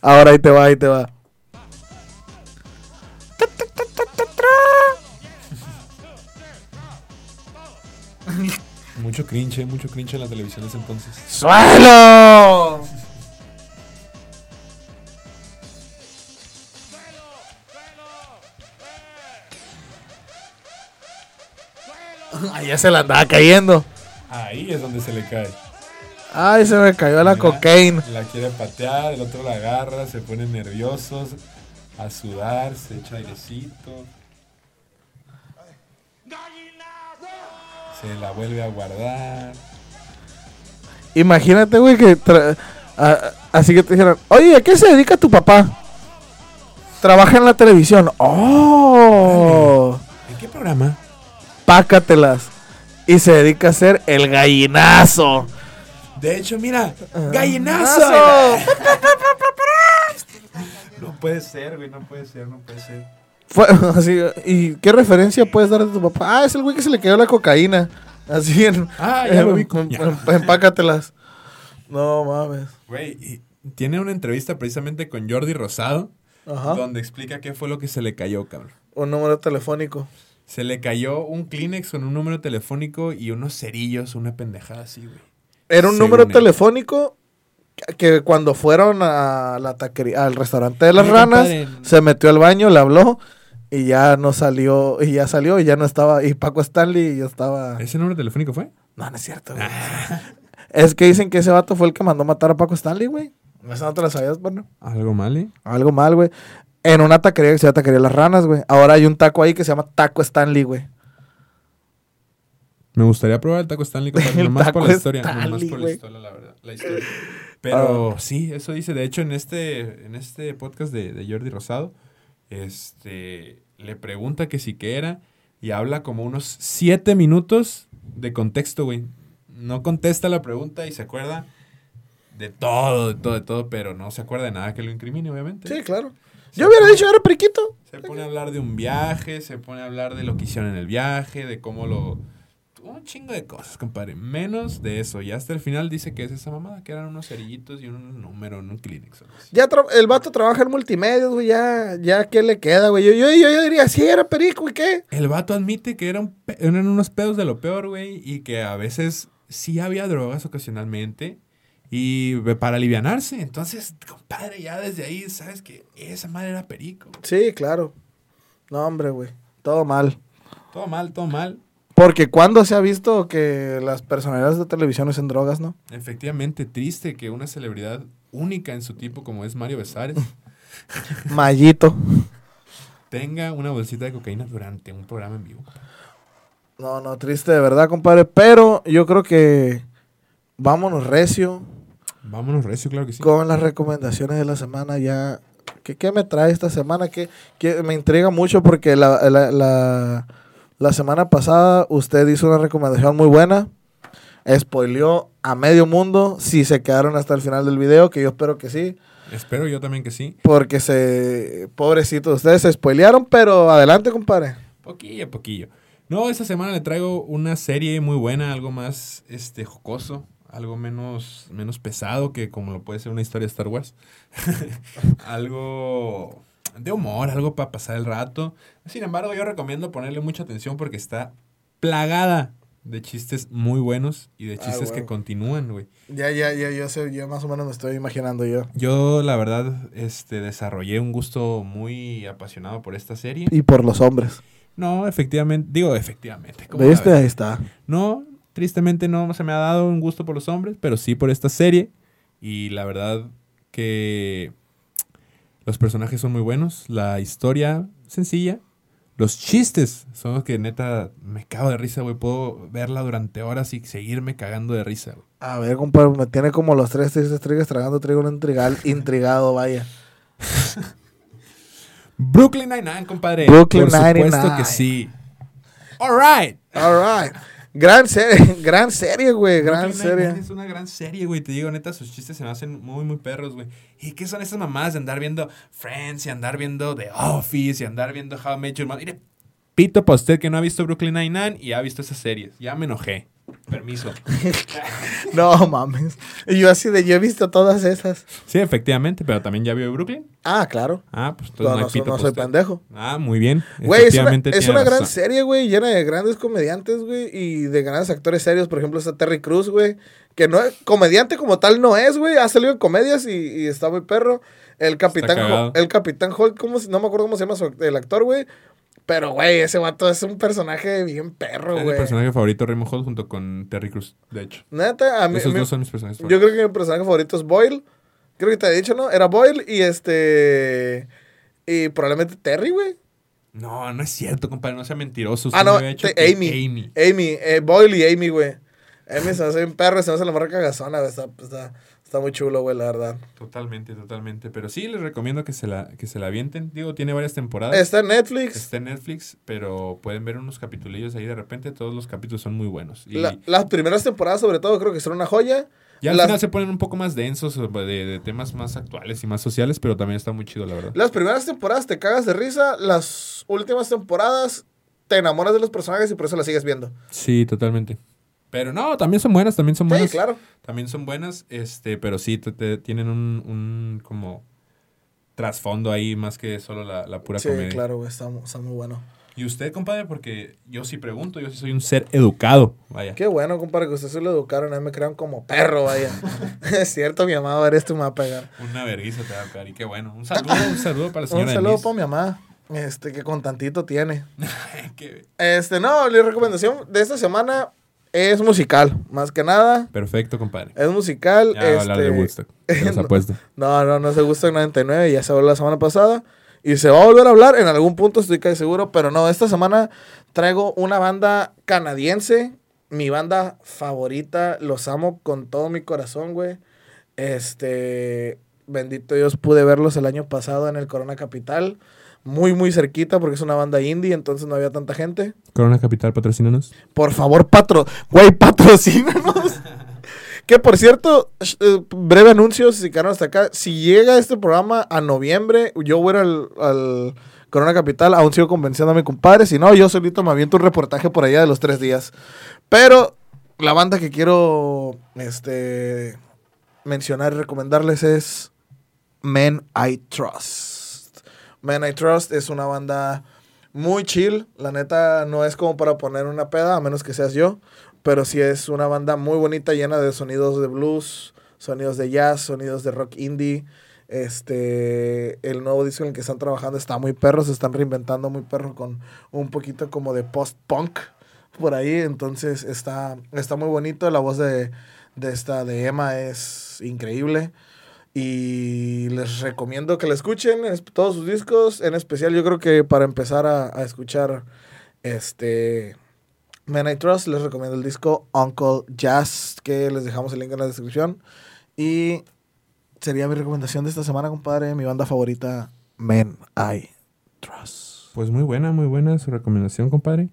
Ahora ahí te va, ahí te va. Mucho cringe, mucho cringe en la televisión de ese entonces. ¡Suelo! Allá se la andaba cayendo. Ahí es donde se le cae. Ay, se me cayó la cocaine. La quiere patear, el otro la agarra, se pone nerviosos, a sudar, se echa airecito. Se la vuelve a guardar. Imagínate, güey, que a así que te dijeron, oye, ¿a qué se dedica tu papá? Trabaja en la televisión. ¡Oh! ¿En qué programa? Pácatelas. Y se dedica a ser el gallinazo. De hecho, mira, Ah. gallinazo. No puede ser, güey, no puede ser, no puede ser. Fue, así, ¿Y qué referencia puedes dar de tu papá? Ah, es el güey que se le cayó la cocaína. Así en. Ah, ya lo en- vi. en- Ya. en- Empácatelas. No mames. Güey, tiene una entrevista precisamente con Jordi Rosado, Ajá. donde explica qué fue lo que se le cayó, cabrón. Un número telefónico. Se le cayó un Kleenex con un número telefónico y unos cerillos, una pendejada así, güey. Era un Según número él. telefónico que- cuando fueron a la taquería, al restaurante de las ranas, compadre. se metió al baño, le habló y ya no salió, y ya salió y ya no estaba, y Paco Stanley ya estaba... ¿Ese número telefónico fue? No, no es cierto, güey. es que dicen que ese vato fue el que mandó matar a Paco Stanley, güey. ¿Eso no te lo sabías, bueno? Algo mal, ¿eh? Algo mal, güey. En una taquería que se llama Taquería Las Ranas, güey. Ahora hay un taco ahí que se llama Taco Stanley, güey. Me gustaría probar el taco Stanley, compadre, nomás por la historia. Stanley, nomás por la historia, la verdad. La historia. Pero Ah. sí, eso dice. De hecho, en este, en este podcast de, de Jordi Rosado, este, le pregunta que si qué era y habla como unos siete minutos de contexto, güey. No contesta la pregunta y se acuerda de todo, de todo, de todo, pero no se acuerda de nada que lo incrimine, obviamente. Sí, claro. Yo hubiera dicho, era periquito. Se pone a hablar de un viaje, se pone a hablar de lo que hicieron en el viaje, de cómo lo... Un chingo de cosas, compadre. Menos de eso. Y hasta el final dice que es esa mamada, que eran unos cerillitos y un número en un Kleenex. Ya el vato trabaja en multimedia, güey. Ya, ya, ¿qué le queda, güey? Yo, yo, yo, yo diría, sí, era perico, ¿y qué? El vato admite que eran, eran unos pedos de lo peor, güey, y que a veces sí había drogas ocasionalmente y para alivianarse. Entonces, compadre, ya desde ahí sabes que esa madre era perico. Sí, claro. No, hombre, güey. Todo mal. Todo mal, todo mal. Porque cuando se ha visto que las personalidades de televisión usen drogas, ¿no? Efectivamente, triste que una celebridad única en su tipo como es Mario Besares Mallito. tenga una bolsita de cocaína durante un programa en vivo. No, no, triste de verdad, compadre. Pero yo creo que vámonos recio Vámonos recio, claro que sí. con las recomendaciones de la semana ya. ¿Qué, qué me trae esta semana? Que, me intriga mucho porque la, la, la, la semana pasada usted hizo una recomendación muy buena. Spoileó a medio mundo. Si se quedaron hasta el final del video, que yo espero que sí. Espero yo también que sí. Porque se. Pobrecitos, ustedes se spoilearon, pero adelante, compadre. Poquillo, poquillo. No, esta semana le traigo una serie muy buena, algo más este jocoso, algo menos, menos pesado que como lo puede ser una historia de Star Wars. algo de humor, algo para pasar el rato. Sin embargo, yo recomiendo ponerle mucha atención porque está plagada de chistes muy buenos y de Ah, chistes que continúan, güey. Ya, ya, ya, yo sé, yo más o menos me estoy imaginando yo. Yo, la verdad, este, desarrollé un gusto muy apasionado por esta serie. Y por los hombres. No, efectivamente, digo efectivamente. ¿cómo la ¿Viste? Ahí está. No, tristemente no se me ha dado un gusto por los hombres, pero sí por esta serie. Y la verdad que los personajes son muy buenos, la historia sencilla, los chistes son los que neta me cago de risa, güey. Puedo verla durante horas y seguirme cagando de risa, güey. A ver, compadre, me tiene como los tres tristes trigas tragando trigo un intrigal, intrigado, vaya. Brooklyn Nine-Nine, compadre. Brooklyn Por supuesto Nine-Nine. que sí. All right. All right. Gran serie, gran serie, güey, gran serie. Es una gran serie, güey. Te digo, neta, sus chistes se me hacen muy, muy perros, güey. ¿Y qué son esas mamadas de andar viendo Friends y andar viendo The Office y andar viendo How I Met Your Mother? Mire, pito para usted que no ha visto Brooklyn Nine-Nine y ha visto esas series. Ya me enojé. Permiso. No mames. Yo así de, yo he visto todas esas. Sí, efectivamente, pero también ya vio Brooklyn. Ah, claro. Ah, pues entonces No, no, soy- pito no pa' soy usted. pendejo. Ah, muy bien. Güey, es una, Efectivamente es tiene una gran razón. serie, güey, llena de grandes comediantes, güey, y de grandes actores serios. Por ejemplo, está Terry Cruz, güey, que no es comediante como tal, no es, güey. Ha salido en comedias y, y está muy perro. El Capitán, el Capitán Holt, ¿cómo no me acuerdo cómo se llama su- el actor, güey. Pero, güey, ese vato es un personaje bien perro, Es mi güey. personaje favorito, Raymond Holt, junto con Terry Cruz, de hecho. Neta, a mí. Esos mi- dos son mis personajes Yo favoritos. creo que mi personaje favorito es Boyle. Creo que te he dicho, ¿no? Era Boyle y este. Y probablemente Terry, güey. No, no es cierto, compadre, no sea mentiroso. Usted Ah, no, te- Amy. Amy. Amy. eh, Boyle y Amy, güey. Amy se me hace un perro, se me hace la marca cagazona, güey. Está, está, está muy chulo, güey, la verdad. Totalmente, totalmente. Pero sí, les recomiendo que se la, que se la avienten. Digo, tiene varias temporadas. Está en Netflix. Está en Netflix, pero pueden ver unos capitulillos ahí de repente. Todos los capítulos son muy buenos. Y La- las primeras temporadas, sobre todo, creo que son una joya. ya al las, final se ponen un poco más densos de, de temas más actuales y más sociales, pero también está muy chido, la verdad. las primeras temporadas te cagas de risa. Las últimas temporadas te enamoras de los personajes y por eso las sigues viendo. Sí, totalmente. Pero no, también son buenas, también son Sí, buenas. claro. También son buenas, este, pero sí te- te- tienen un, un como trasfondo ahí más que solo la, la pura Sí, comedia. claro, güey. Está, está muy bueno. Y usted, compadre, porque yo sí pregunto, yo sí soy un ser educado, vaya. Qué bueno, compadre, que ustedes se lo educaron. A mí me crean como perro, vaya. es cierto, mi mamá va a ver esto y me va a pegar. Una vergüenza te va a pegar y qué bueno. Un saludo, un saludo para la Un señora saludo Denise. para mi mamá, este, que con tantito tiene. Qué- Este, no, la recomendación de esta semana es musical, más que nada. Perfecto, compadre. Es musical. Ya hablar de este, Woodstock, apuesto. No, no, no se gusta en 99, ya se habló la semana pasada. Y se va a volver a hablar en algún punto, estoy casi seguro. Pero no, esta semana traigo una banda canadiense. Mi banda favorita. Los amo con todo mi corazón, güey. Este. Bendito Dios, pude verlos el año pasado en el Corona Capital. Muy, muy cerquita porque es una banda indie, entonces no había tanta gente. Corona Capital, patrocínanos. Por favor, patro, güey, patrocínanos. que por cierto, eh, breve anuncio, si quedaron hasta acá. Si llega este programa a noviembre, yo voy a ir al, al Corona Capital. Aún sigo convenciendo a mi compadre. Si no, yo solito me aviento un reportaje por allá de los tres días. Pero la banda que quiero este, mencionar y recomendarles es Men I Trust. Men I Trust es una banda muy chill. La neta no es como para poner una peda, a menos que seas yo. Pero sí es una banda muy bonita, llena de sonidos de blues, sonidos de jazz, sonidos de rock indie. Este, el nuevo disco en el que están trabajando está muy perro, se están reinventando muy perro con un poquito como de post-punk por ahí. Entonces está, está muy bonito. La voz de, de esta, de Emma, es increíble. Y les recomiendo que la escuchen, es- todos sus discos. En especial, yo creo que para empezar a, a escuchar este Men I Trust, les recomiendo el disco Uncle Jazz, que les dejamos el link en la descripción. Y sería mi recomendación de esta semana, compadre. Mi banda favorita, Men I Trust. Pues muy buena, muy buena su recomendación, compadre.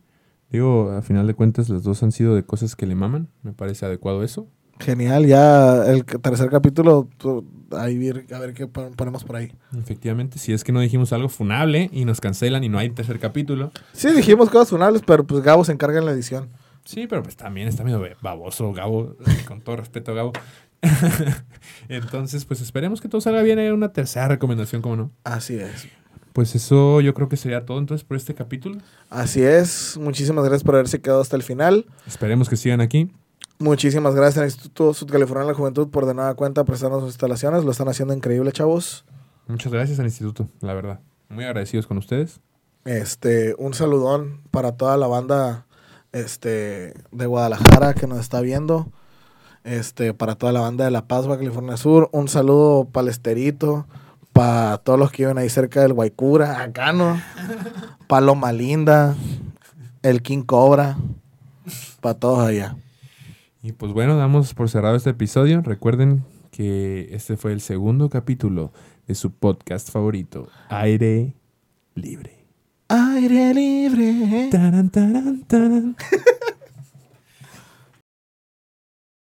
Digo, a final de cuentas, las dos han sido de cosas que le maman. Me parece adecuado eso. Genial, ya el tercer capítulo, tú- ahí a ver qué pon- ponemos por ahí. Efectivamente, si es que no dijimos algo funable y nos cancelan y no hay tercer capítulo. Sí, dijimos cosas funables, pero pues Gabo se encarga en la edición. Sí, pero pues también está medio baboso, Gabo, con todo respeto, Gabo. Entonces, pues esperemos que todo salga bien. Hay una tercera recomendación, ¿cómo no? Así es. Pues eso yo creo que sería todo entonces por este capítulo. Así es. Muchísimas gracias por haberse quedado hasta el final. Esperemos que sigan aquí. Muchísimas gracias al Instituto Sudcaliforniano de la Juventud por de nueva cuenta prestarnos sus instalaciones. Lo están haciendo increíble, chavos. Muchas gracias al instituto, la verdad. Muy agradecidos con ustedes. Este, un saludón para toda la banda este, de Guadalajara que nos está viendo. Este, para toda la banda de La Paz, Baja California Sur. Un saludo para el Esterito, para todos los que viven ahí cerca del Guaycura, acá no. Para Loma Linda, el King Cobra, para todos allá. Y pues bueno, damos por cerrado este episodio. Recuerden que este fue el segundo capítulo de su podcast favorito, Aire Libre. Aire libre. Taran, taran, taran.